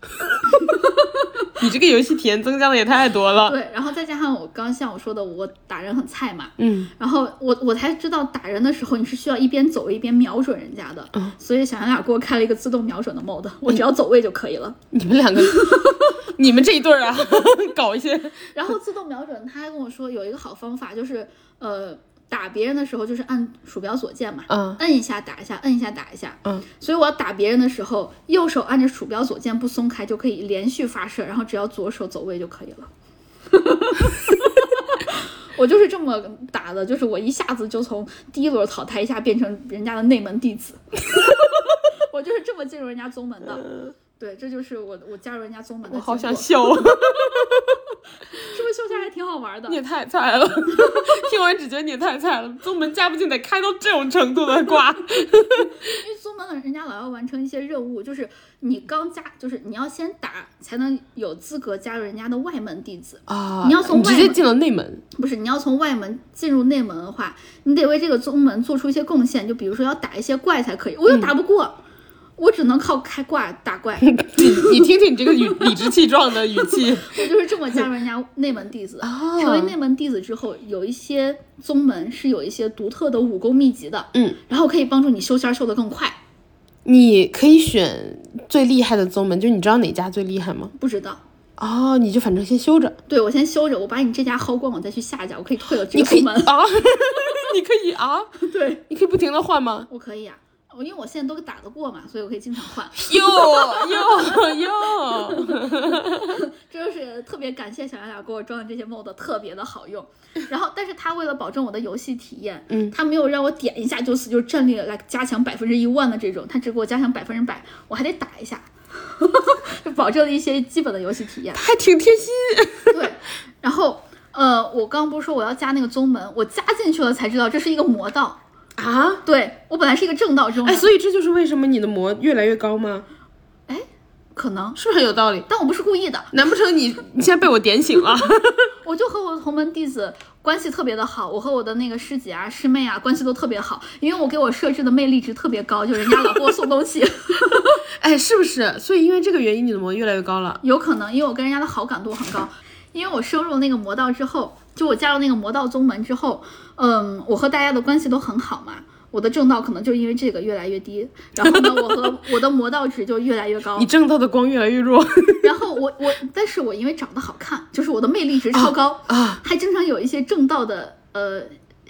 [LAUGHS] 你这个游戏体验增加的也太多了。对，然后再加上我刚像我说的，我打人很菜嘛，嗯，然后我我才知道打人的时候你是需要一边走一边瞄准人家的，嗯所以小杨俩给我开了一个自动瞄准的 mode，我只要走位就可以了。你们两个，[LAUGHS] 你们这一对儿啊，[LAUGHS] 搞一些然后自动瞄准，他还跟我说有一个好方法，就是呃打别人的时候就是按鼠标左键嘛，嗯摁一下打一下，摁一下打一下，嗯，所以我要打别人的时候，右手按着鼠标左键不松开就可以连续发射，然后只要左手走位就可以了。[LAUGHS] 我就是这么打的，就是我一下子就从第一轮淘汰一下变成人家的内门弟子，[LAUGHS] 我就是这么进入人家宗门的。对，这就是我我加入人家宗门的我好想笑，[LAUGHS] [LAUGHS] 是不是秀下还挺好玩的你？也太菜了。[LAUGHS] 听完只觉得你也太菜了，宗门加不进得开到这种程度的挂。[LAUGHS] 因为宗门的人家老要完成一些任务，就是你刚加，就是你要先打才能有资格加入人家的外门弟子。啊你要从外门直接进了内门，不是，你要从外门进入内门的话，你得为这个宗门做出一些贡献，就比如说要打一些怪才可以，我又打不过，我只能靠开挂打怪，[LAUGHS] 你你听听你这个语理直气壮的语气，[LAUGHS] 我就是这么加入人家内门弟子。哦成为内门弟子之后，有一些宗门是有一些独特的武功秘籍的，嗯，然后可以帮助你修仙儿修得更快。你可以选最厉害的宗门，就你知道哪家最厉害吗？不知道，哦，你就反正先修着，对我先修着，我把你这家薅光，我再去下家，我可以退了这个宗门。啊，[LAUGHS] 你可以啊，对，你可以不停的换吗？我可以呀、我因为我现在都打得过嘛，所以我可以经常换。哟哟哟，这 [LAUGHS] 就是特别感谢小杨俩给我装的这些 mod 特别的好用。然后，但是他为了保证我的游戏体验，嗯，他没有让我点一下就死，就是战力来加强百分之一万的这种，他只给我加强百分之百，我还得打一下，[LAUGHS] 就保证了一些基本的游戏体验。还挺贴心。对，然后呃，我刚刚不是说我要加那个宗门，我加进去了才知道这是一个魔道。啊，对我本来是一个正道中人，哎，所以这就是为什么你的魔越来越高吗？可能，是不是很有道理？但我不是故意的，难不成你你现在被我点醒了？[LAUGHS] 我就和我的同门弟子关系特别的好，我和我的那个师姐啊、师妹啊关系都特别好，因为我给我设置的魅力值特别高，就人家老给我送东西，[LAUGHS] 哎，是不是？所以因为这个原因，你的魔越来越高了。有可能因为我跟人家的好感度很高，因为我升入那个魔道之后，就我加入那个魔道宗门之后，嗯，我和大家的关系都很好嘛。我的正道可能就因为这个越来越低，然后呢，我和我的魔道值就越来越高你。正道的光越来越弱然后我我，但是我因为长得好看，就是我的魅力值超高，啊！还经常有一些正道的呃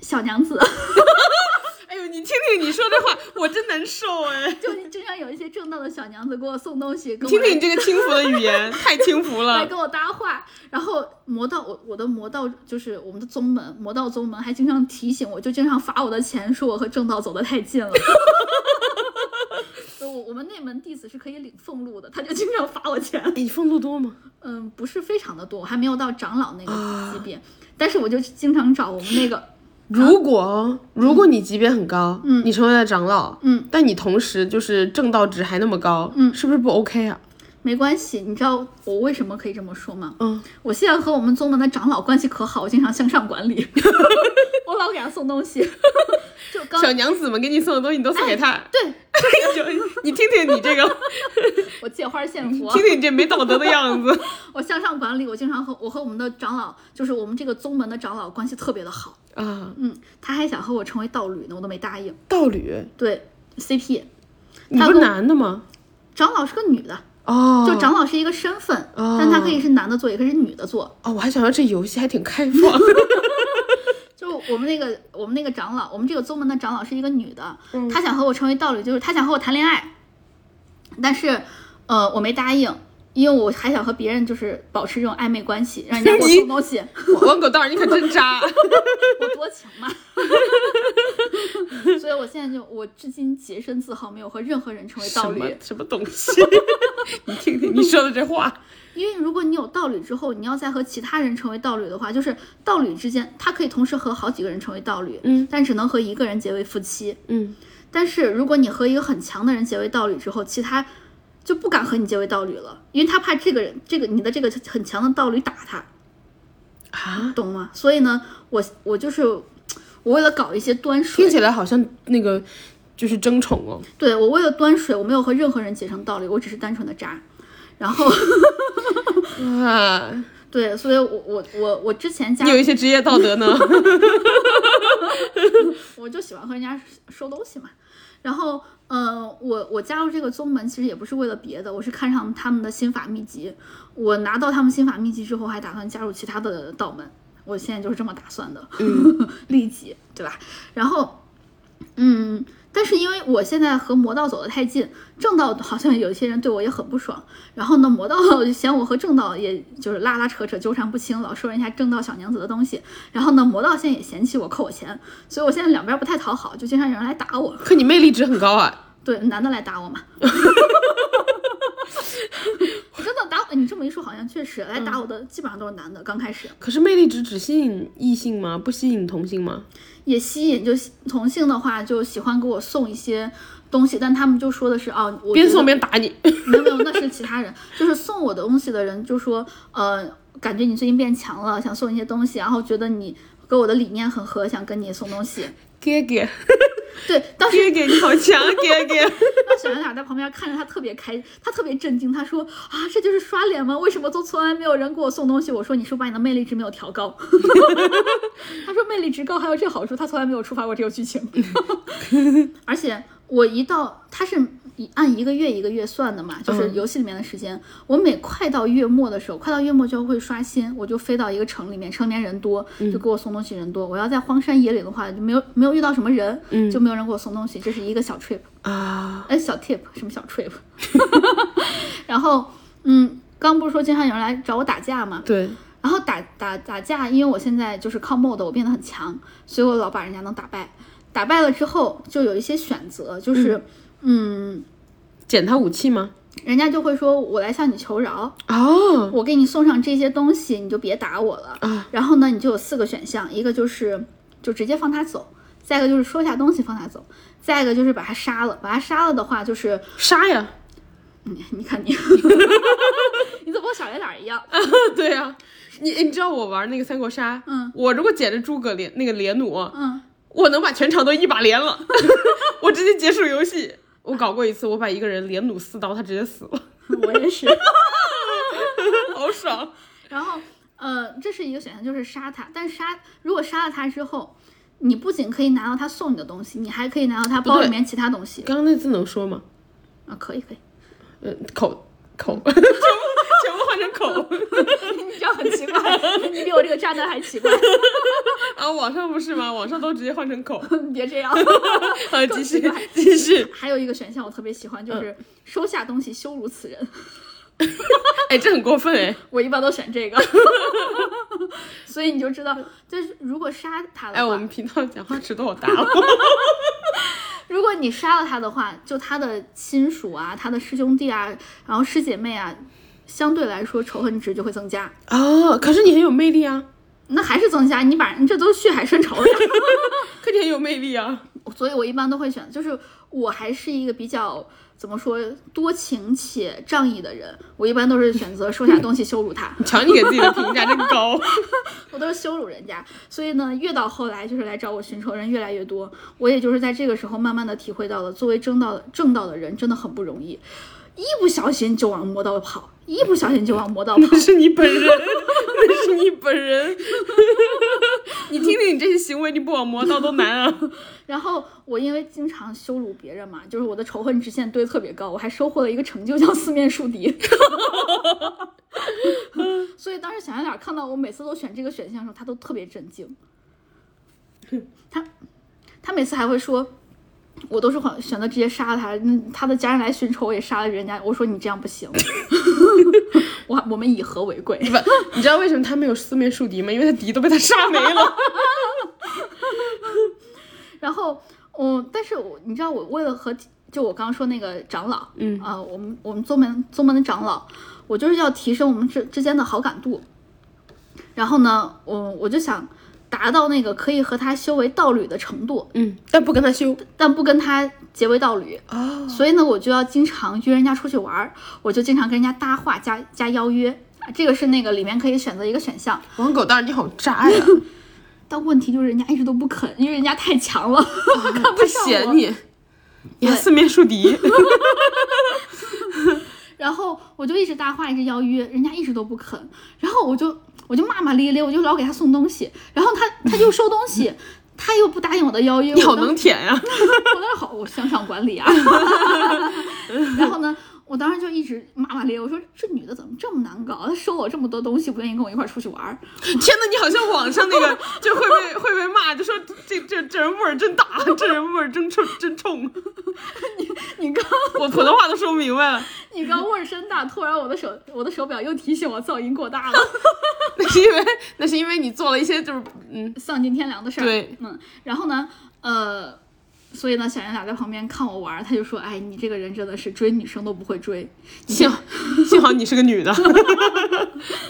小娘子，哎 [LAUGHS] 呦，你听听你说这话，[LAUGHS] 我真难受哎！就经常有一些正道的小娘子给我送东西，听听你这个轻浮的语言，[LAUGHS] 太轻浮了。来跟我搭话。然后魔道，我我的魔道就是我们的宗门，魔道宗门还经常提醒我，就经常罚我的钱，说我和正道走得太近了。[LAUGHS] 我我们内门弟子是可以领俸禄的，他就经常罚我钱。哎，你俸禄多吗？嗯，不是非常的多，我还没有到长老那个啊级别，但是我就经常找我们那个，如果如果你级别很高，嗯。你成为了长老，嗯，但你同时就是正道值还那么高，嗯，是不是不 OK 啊？没关系，你知道我为什么可以这么说吗？嗯，我现在和我们宗门的长老关系可好，我经常向上管理，[LAUGHS] 我老给他送东西，[LAUGHS] 就刚小娘子们给你送的东西，你都送给他。对就 [LAUGHS] 你听听你这个，我借花献佛，听听你这没道德的样子。我向上管理，我经常和我和我们的长老，就是我们这个宗门的长老关系特别的好。啊，嗯，他还想和我成为道侣呢，我都没答应。道侣，对，CP，你不是男的吗？长老是个女的，哦，就长老是一个身份，但他可以是男的做，也可以是女的做。哦，我还想到这游戏还挺开放。[LAUGHS] 就我们那个我们那个长老，我们这个宗门的长老是一个女的，她想和我成为道侣，就是她想和我谈恋爱，但是呃我没答应，因为我还想和别人就是保持这种暧昧关系，让人家给我送东西，王狗蛋儿，你可真渣。[LAUGHS] 我多情嘛。[LAUGHS] 所以我现在就我至今洁身自好，没有和任何人成为道什么侣。什么东西？[LAUGHS] 你听听你说的这话。因为如果你有道侣之后，你要再和其他人成为道侣的话，就是道侣之间，他可以同时和好几个人成为道侣，嗯，但只能和一个人结为夫妻。嗯，但是如果你和一个很强的人结为道侣之后，其他就不敢和你结为道侣了，因为他怕这个人，这个你的这个很强的道侣打他，啊，懂吗？所以呢，我我就是我为了搞一些端水听，起来好像那个就是争宠哦。对我为了端水，我没有和任何人结成道侣，我只是单纯的渣。然后 [LAUGHS] 啊，对，所以我我我我之前加你有一些职业道德呢。[LAUGHS] 我就喜欢和人家收东西嘛。然后，呃，我我加入这个宗门其实也不是为了别的，我是看上他们的心法秘籍。我拿到他们心法秘籍之后，还打算加入其他的道门。我现在就是这么打算的，[LAUGHS] 利己，对吧？然后，嗯，但是因为我现在和魔道走得太近，正道好像有些人对我也很不爽。然后呢，魔道嫌我和正道也就是拉拉扯扯、纠缠不清，老说人家正道小娘子的东西。然后呢，魔道现在也嫌弃我扣我钱，所以我现在两边不太讨好，就经常有人来打我。可你魅力值很高啊。对，男的来打我嘛。真的打我，你这么一说，好像确实来打我的基本上都是男的。刚开始可是魅力值只吸引异性吗？不吸引同性吗？也吸引，就同性的话就喜欢给我送一些东西，但他们就说的是哦，我边送边打你。没有没有，那是其他人，[LAUGHS] 就是送我的东西的人就说，呃，感觉你最近变强了，想送一些东西，然后觉得你跟我的理念很合，想跟你送东西。哥哥，对，当时哥哥，你好强，哥哥。当小圆脸在旁边看着他特别开，他特别震惊，他说啊，这就是刷脸吗？为什么都从来没有人给我送东西？我说你是不是把你的魅力值没有调高？[LAUGHS] 他说魅力值高还有这好处，他从来没有触发过这个剧情。[LAUGHS] 而且我一到，它是一按一个月一个月算的嘛，就是游戏里面的时间。我每快到月末的时候，快到月末就会刷新，我就飞到一个城里面，城里面人多，就给我送东西人多。我要在荒山野岭的话，就没有没有遇到什么人，就没有人给我送东西，这是一个小 trip。啊，哎，小 tip 什么小 trip？[LAUGHS] 然后，嗯，刚不是说经常有人来找我打架吗？对，然后打打打架，因为我现在就是靠 mod，我变得很强，所以我老把人家能打败。打败了之后，就有一些选择，就是，嗯，捡他武器吗？人家就会说我来向你求饶，哦，我给你送上这些东西，你就别打我了。啊然后呢，你就有四个选项，一个就是就直接放他走，再一个就是收下东西放他走，再一个就是把他杀了。把他杀了的话，就是杀呀！你你看你，[LAUGHS] 你怎么和小圆脸一样？对呀、你你知道我玩那个三国杀，嗯，我如果捡着诸葛连那个连弩，嗯，我能把全场都一把连了，[LAUGHS] 我直接结束游戏。我搞过一次，我把一个人连弩四刀，他直接死了，我也是。[LAUGHS] 好爽。然后，呃，这是一个选项，就是杀他。但杀，如果杀了他之后，你不仅可以拿到他送你的东西，你还可以拿到他包里面其他东西。刚刚那字能说吗？啊，可以可以。呃，口口，[LAUGHS] 全部全部换成口你这样很奇怪，[LAUGHS] 你比我这个渣男还奇怪。啊！网上不是吗？网上都直接换成口。你 [LAUGHS] 别这样。[LAUGHS] 啊，继续继续。还有一个选项我特别喜欢，就是收下东西羞辱此人。哎，这很过分哎！我一般都选这个，所以你就知道，就是如果杀他的话，哎，我们频道讲话尺度好大哦。如果果你杀了他的话，就他的亲属啊、他的师兄弟啊，然后师姐妹啊，相对来说仇恨值就会增加。哦，可是你很有魅力啊，那还是增加，你把你这都是血海深仇了。[LAUGHS] 可你很有魅力啊。所以我一般都会选，就是我还是一个比较怎么说多情且仗义的人，我一般都是选择收下东西羞辱他，[LAUGHS] 瞧你给自己的评价真高。[LAUGHS] 我都是羞辱人家。所以呢，越到后来就是来找我寻仇人越来越多，我也就是在这个时候慢慢的体会到了，作为正道正道的人真的很不容易，一不小心就往魔道跑，一不小心就往魔道跑。[LAUGHS] 那是你本人，那是你本人。你听听你这些行为，你不往魔道都难啊。[LAUGHS] 然后我因为经常羞辱别人嘛，就是我的仇恨直线堆特别高，我还收获了一个成就叫四面树敌。[LAUGHS] 所以当时小圆脸看到我每次都选这个选项的时候，他都特别震惊。他他每次还会说，我都是很选择直接杀了他，那他的家人来寻仇我也杀了人家。我说你这样不行，[LAUGHS] 我我们以和为贵。不，你知道为什么他没有四面树敌吗？因为他敌都被他杀没了。[LAUGHS] 然后，嗯，但是我你知道，我为了和就我刚刚说那个长老，嗯啊、我们我们宗门宗门的长老，我就是要提升我们之之间的好感度。然后呢，我我就想达到那个可以和他修为道侣的程度，嗯，但不跟他修。但不跟他结为道侣。哦，所以呢，我就要经常约人家出去玩儿，我就经常跟人家搭话加加邀约。啊这个是那个里面可以选择一个选项，王狗蛋，你好渣呀！[LAUGHS] 但问题就是人家一直都不肯，因为人家太强了，[LAUGHS] 看不嫌你，你还四面树敌。[LAUGHS] 然后我就一直搭话，一直邀约，人家一直都不肯。然后我就我就骂骂咧咧，我就老给他送东西，然后他他就收东西，他又不答应我的邀约，你好能舔呀！[LAUGHS] 我当时好，我向上管理啊。[LAUGHS] 然后呢，我当时就一直骂骂咧咧，我说这女的怎么这么难搞？她收我这么多东西，不愿意跟我一块儿出去玩儿。[LAUGHS] 天哪，你好像网上那个 [LAUGHS] 就会被会被骂，就说这这这人味儿真大，这人味儿真冲真冲。[LAUGHS] 你刚我普通话都说不明白了，你刚味儿真大，突然我的手我的手表又提醒我噪音过大了，那是因为那是因为你做了一些就是嗯，丧尽天良的事儿。对，嗯，然后呢，呃，所以呢，小圆俩在旁边看我玩儿，他就说：“哎，你这个人真的是追女生都不会追。幸幸好你是个女的。[LAUGHS] ”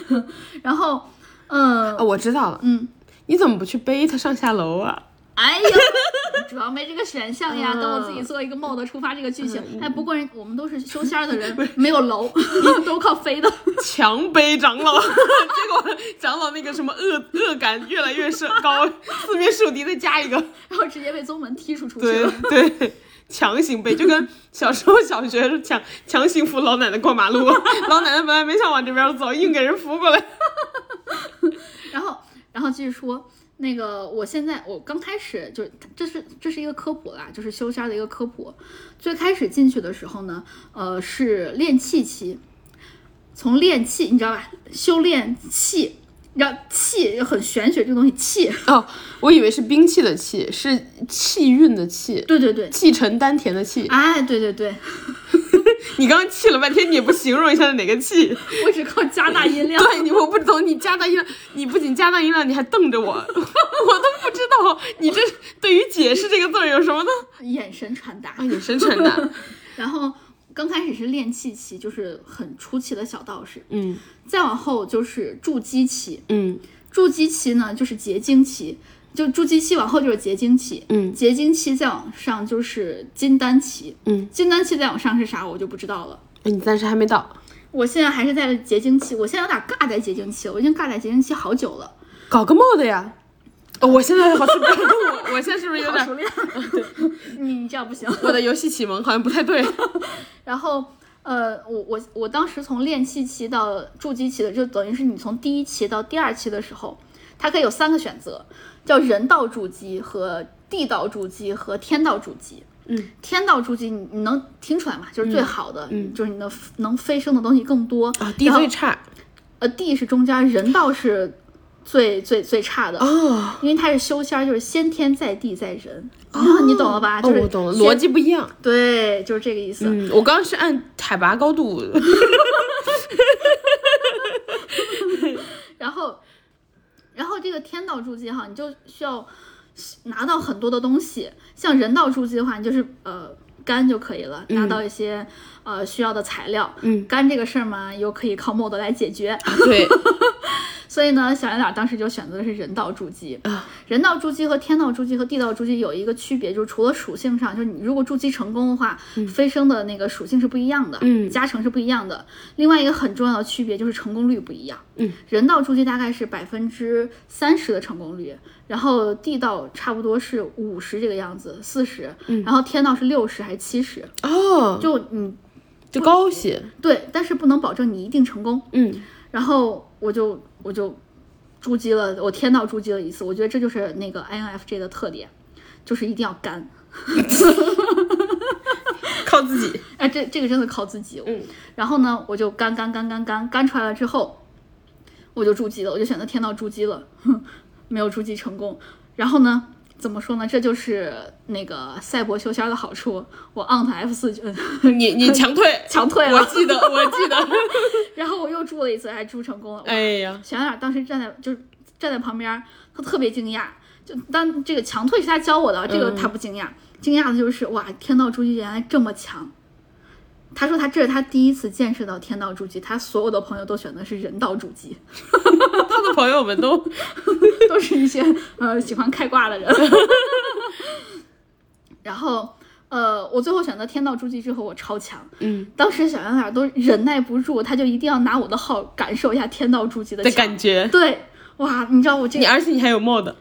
然后，嗯、啊，我知道了，嗯，你怎么不去背他上下楼啊？哎呀，[LAUGHS] 主要没这个选项呀。等我自己做一个 mod 触发这个剧情。哎，不过人我们都是修仙儿的人，[LAUGHS] 没有楼，[LAUGHS] 都靠飞的。强背长老，结果长老那个什么恶恶感越来越升高，四面树敌再加一个，然后直接被宗门踢出出去对了。对，强行背，就跟小时候小学是强强行扶老奶奶过马路，老奶奶本来没想往这边走，硬给人扶过来。然后，然后继续说，那个我现在我刚开始就是这是这是一个科普啦，就是修仙儿的一个科普。最开始进去的时候呢，呃，是练气期，从练气你知道吧，修炼气。你知道气很玄学，这个东西气，哦，我以为是兵器的器，是气运的气，对对对，气沉丹田的气。哎，对对对，[LAUGHS] 你刚刚气了半天，你也不形容一下哪个气？[LAUGHS] 我只靠加大音量。对 [LAUGHS] 你，我不懂，你加大音量，你不仅加大音量，你还瞪着我，我都不知道你这对于解释这个字儿有什么呢？眼神传达啊，。眼神传达，然后刚开始是练气期，就是很出奇的小道士，嗯再往后就是筑基期，嗯筑基期呢就是结晶期，就筑基期往后就是结晶期，嗯结晶期再往上就是金丹期，嗯，金丹期再往上是啥我就不知道了。哎你暂时还没到，我现在还是在结晶期，我现在有点尬在结晶期了，我已经尬在结晶期好久了。搞个 mod 呀。哦，我现在好像不是？我我现在是不是有点好熟练，你 [LAUGHS] 你这样不行。[LAUGHS] 我的游戏启蒙好像不太对？[LAUGHS] 然后，呃，我我我当时从练气期到筑基期的，就等于是你从第一期到第二期的时候，它可以有三个选择，叫人道筑基和地道筑基和天道筑基。嗯，天道筑基你你能听出来吗？就是最好的，嗯就是你能能飞升的东西更多。啊，地最差呃，地是中间，人道是最最最差的。哦。因为它是修仙儿，就是先天在地在人，啊你懂了吧？哦，就是我懂了，逻辑不一样。对，就是这个意思。嗯，我刚刚是按海拔高度。[LAUGHS] 然后，然后这个天道筑基哈，你就需要拿到很多的东西。像人道助记的话，你就是呃干就可以了，拿到一些、呃需要的材料。嗯，干这个事儿嘛，又可以靠 mod 来解决。对 [LAUGHS] 所以呢，小圆脸当时就选择的是人道筑基。啊，人道筑基和天道筑基和地道筑基有一个区别，就是除了属性上，就是你如果筑基成功的话，飞升的那个属性是不一样的，嗯加成是不一样的。另外一个很重要的区别就是成功率不一样。嗯，人道筑基大概是百分之三十的成功率，然后地道差不多是五十这个样子，四十、然后天道是六十还是七十？哦，就你就高些，对，但是不能保证你一定成功。嗯然后我就我就筑基了，我天道筑基了一次，我觉得这就是那个 INFJ 的特点，就是一定要干。靠自己，哎，这这个真的靠自己。嗯，然后呢，我就干干干干干干出来了之后，我就筑基了，我就选择天道筑基了，哼，没有筑基成功。然后呢，怎么说呢？这就是那个赛博修仙儿的好处，我 on F 四就你你 [LAUGHS] 强退，强退了，我记得我记得，然后我又住了一次，还住成功了。哎呀，小冉当时站在就是站在旁边儿，他特别惊讶。就当这个强退是他教我的，这个他不惊讶，惊讶的就是哇，天道筑基原来这么强。他说他这是他第一次见识到天道筑基，他所有的朋友都选的是人道筑基，他的朋友们都 [LAUGHS] 都是一些呃喜欢开挂的人。然后呃，我最后选择天道筑基之后，我超强。嗯当时小圆脸都忍耐不住，他就一定要拿我的号感受一下天道筑基的的。感觉，对，哇，你知道我这个你而且你还有 mod，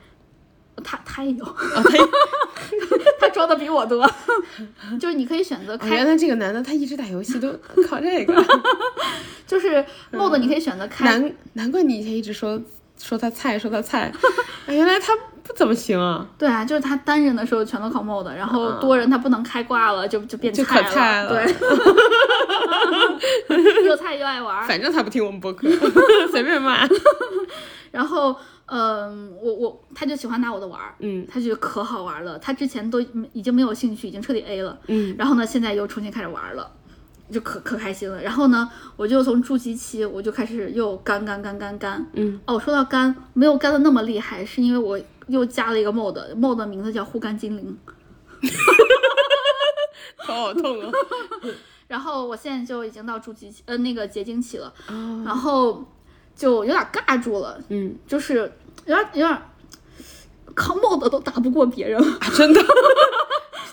他他也有。啊，[LAUGHS] 他 [LAUGHS] 他装的比我多，就是你可以选择哦开，原来这个男的他一直打游戏都靠这个，[LAUGHS] 就是 mod 你可以选择开，难难怪你以前一直说说他菜说他菜，哎原来他不怎么行啊，对啊，就是他单人的时候全都靠 mod，然后多人他不能开挂了，就就变就菜了对，又菜又爱玩儿，反正他不听我们播客，随便骂，然后嗯，我我他就喜欢拿我的玩儿，嗯。他觉得可好玩了，他之前都已经没有兴趣，已经彻底 A 了，嗯。然后呢，现在又重新开始玩了。就可可开心了，然后呢，我就从筑基期我就开始又干干干干干，嗯，哦，说到干，没有干的那么厉害，是因为我又加了一个 mod，mod 的名字叫护肝精灵。[LAUGHS] 头好痛啊，[LAUGHS] 然后我现在就已经到筑基期，呃，那个结晶期了，哦。然后就有点尬住了，嗯就是有点有点靠 mod 都打不过别人，啊真的 [LAUGHS]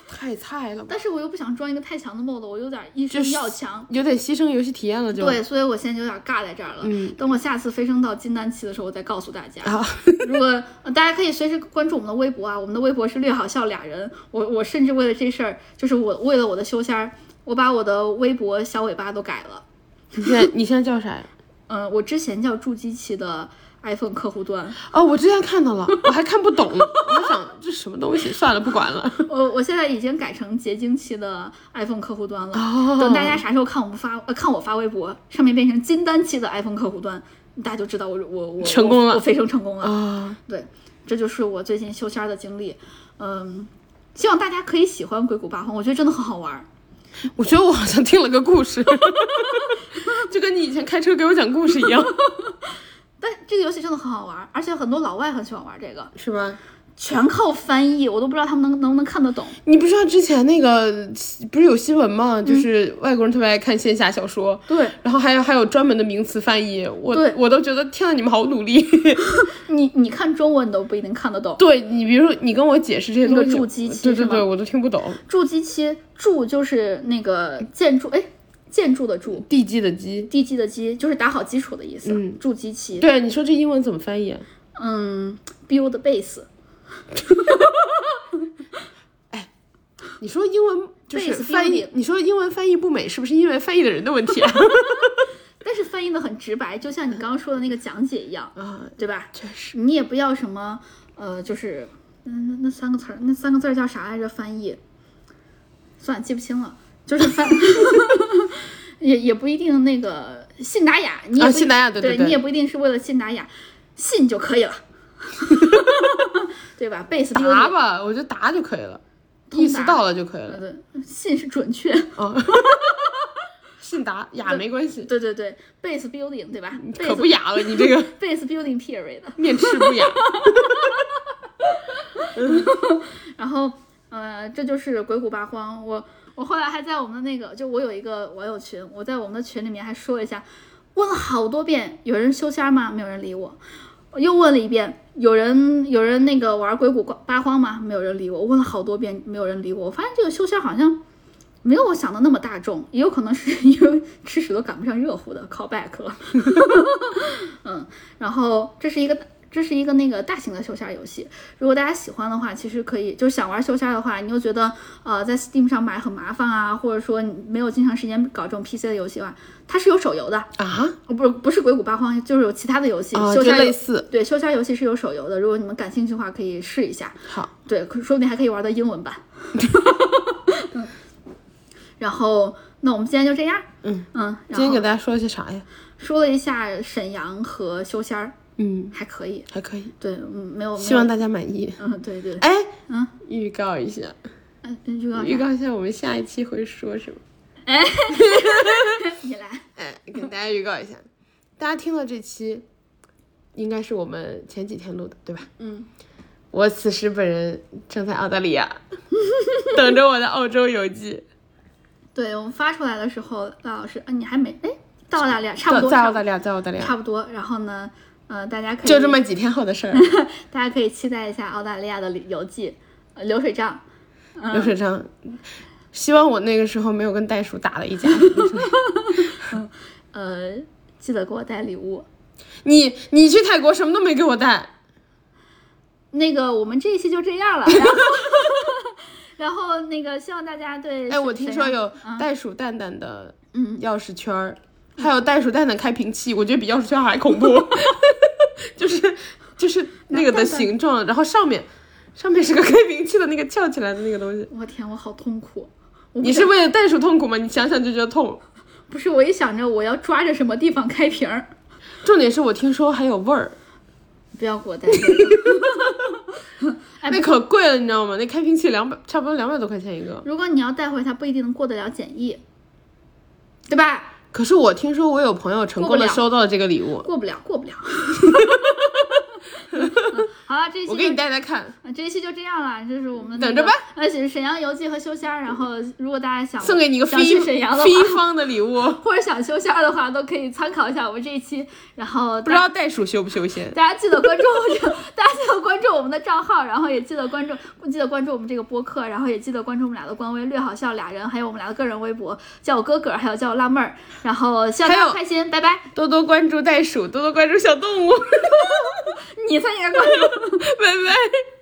太菜了，但是我又不想装一个太强的 mod，我有点一生要强。有点牺牲游戏体验了就，对，所以我现在有点尬在这儿了。嗯等我下次飞升到金丹期的时候，我再告诉大家。啊，如果、呃大家可以随时关注我们的微博啊，我们的微博是略好笑俩人。我我甚至为了这事儿，就是我为了我的修仙儿，我把我的微博小尾巴都改了。你现在你现在叫啥呀？嗯、我之前叫筑基期的 iPhone 客户端，哦，我之前看到了，我还看不懂，我还想这什么东西，算了，不管了。我我现在已经改成结晶期的 iPhone 客户端了。哦等大家啥时候看我们发呃看我发微博，上面变成金丹期的 iPhone 客户端，大家就知道我我我成功了我我飞升成功了。啊，对，这就是我最近修仙儿的经历。嗯，希望大家可以喜欢鬼谷八荒，我觉得真的很好玩儿。[LAUGHS] 我觉得我好像听了个故事，[LAUGHS] 就跟你以前开车给我讲故事一样，[LAUGHS] 但这个游戏真的很好玩，而且很多老外很喜欢玩这个，是吧？全靠翻译，我都不知道他们能能不能看得懂。你不知道之前那个不是有新闻吗？就是外国人特别爱看线下小说，对然后还有还有专门的名词翻译，我对我都觉得天呐，你们好努力。[LAUGHS] 你，你看中文都不一定看得懂。对你，比如说你跟我解释这些东西，那个筑基期对对对，我都听不懂。筑基期，筑就是那个建筑，哎，建筑的筑，地基的基，地基的基就是打好基础的意思。嗯筑基期，对，你说这英文怎么翻译啊？嗯，build base，[LAUGHS] 你说英文就是翻译你说英文翻译不美，是不是因为翻译的人的问题啊？[LAUGHS] 但是翻译的很直白，就像你刚刚说的那个讲解一样，啊，对吧？确实，你也不要什么，呃，就是，嗯，那那三个词儿，那三个字儿叫啥来着？翻译，算了，记不清了，就是翻，[LAUGHS] 也也不一定那个信达雅，你信达雅对对对对你也不一定是为了信达雅，信就可以了，[LAUGHS] 对吧？base 答 building，吧，我觉得答就可以了，意思到了就可以了。呃对，信是准确，啊，[LAUGHS] 信达雅没关系，对对对，base building 对吧可不雅了，你这个 base building period，面赤不雅。[LAUGHS] 然后呃，这就是鬼谷八荒。我我后来还在我们的那个，就我有一个网友群，我在我们的群里面还说了一下，问了好多遍，有人修仙吗？没有人理我。又问了一遍，有人有人那个玩鬼谷八荒吗？没有人理我。我问了好多遍，没有人理我。我发现这个修仙好像没有我想的那么大众，也有可能是因为吃屎都赶不上热乎的 callback 了。[LAUGHS] 嗯，然后这是一个。这是一个那个大型的修仙游戏，如果大家喜欢的话，其实可以，就是想玩修仙的话，你又觉得呃在 Steam 上买很麻烦啊，或者说你没有经常时间搞这种 PC 的游戏的话，它是有手游的啊，不是不是鬼谷八荒，就是有其他的游戏，啊，修仙类似，对，修仙游戏是有手游的，如果你们感兴趣的话，可以试一下。好，对，说不定还可以玩到英文版。[LAUGHS] 然后，那我们今天就这样。嗯嗯，今天给大家说了些啥呀？说了一下沈阳和修仙儿。嗯，还可以，还可以，对，嗯，没有，希望大家满意。嗯，对对。哎，嗯，预告一下，嗯，预告预告一下我们下一期会说什么？哎，[LAUGHS] 你来，哎，给大家预告一下，大家听到这期，应该是我们前几天录的，对吧？嗯。我此时本人正在澳大利亚，[LAUGHS] 等着我的澳洲游记。对我们发出来的时候，赖老师，啊，你还没，哎，到澳大利亚，差不多，在澳大利亚，在澳大利亚，差不多。然后呢？呃，大家可以就这么几天后的事儿，[LAUGHS] 大家可以期待一下澳大利亚的游记，流水账，流水账。希望我那个时候没有跟袋鼠打了一架。[LAUGHS] 呃，记得给我带礼物。你你去泰国什么都没给我带。那个，我们这一期就这样了。[LAUGHS] 然后，然后那个，希望大家对。哎，我听说有袋鼠蛋蛋的嗯钥匙圈儿。还有袋鼠蛋的开瓶器，我觉得比钥匙圈还恐怖，[LAUGHS] 就是就是那个的形状，然后上面上面是个开瓶器的那个翘起来的那个东西。我天，我好痛苦！你是为了袋鼠痛苦吗？你想想就觉得痛。不是，我一想着我要抓着什么地方开瓶儿。重点是我听说还有味儿。不要给我带。[LAUGHS] 那可贵了，你知道吗？那开瓶器两百，差不多两百多块钱一个。如果你要带回，它不一定能过得了检疫，对吧？可是我听说我有朋友成功的收到了这个礼物，过不了，过不了。[LAUGHS] 好了，这一期我给你带带看。这一期就这样了，就是我们等着吧。而且沈阳游记和修仙，然后如果大家想送给你一个飞去沈阳的方的礼物，[LAUGHS] 或者想修仙的话，都可以参考一下我们这一期。然后不知道袋鼠修不修仙？大家记得关注，[LAUGHS] 大家记得关注我们的账号，然后也记得关注，记得关注我们这个播客，然后也记得关注我们俩的官微“略好笑俩人”，还有我们俩的个人微博，叫我哥哥，还有叫我辣妹儿。然后希望大家开心，拜拜！多多关注袋鼠，多多关注小动物。[LAUGHS] 你才应该关注，[LAUGHS] 拜拜。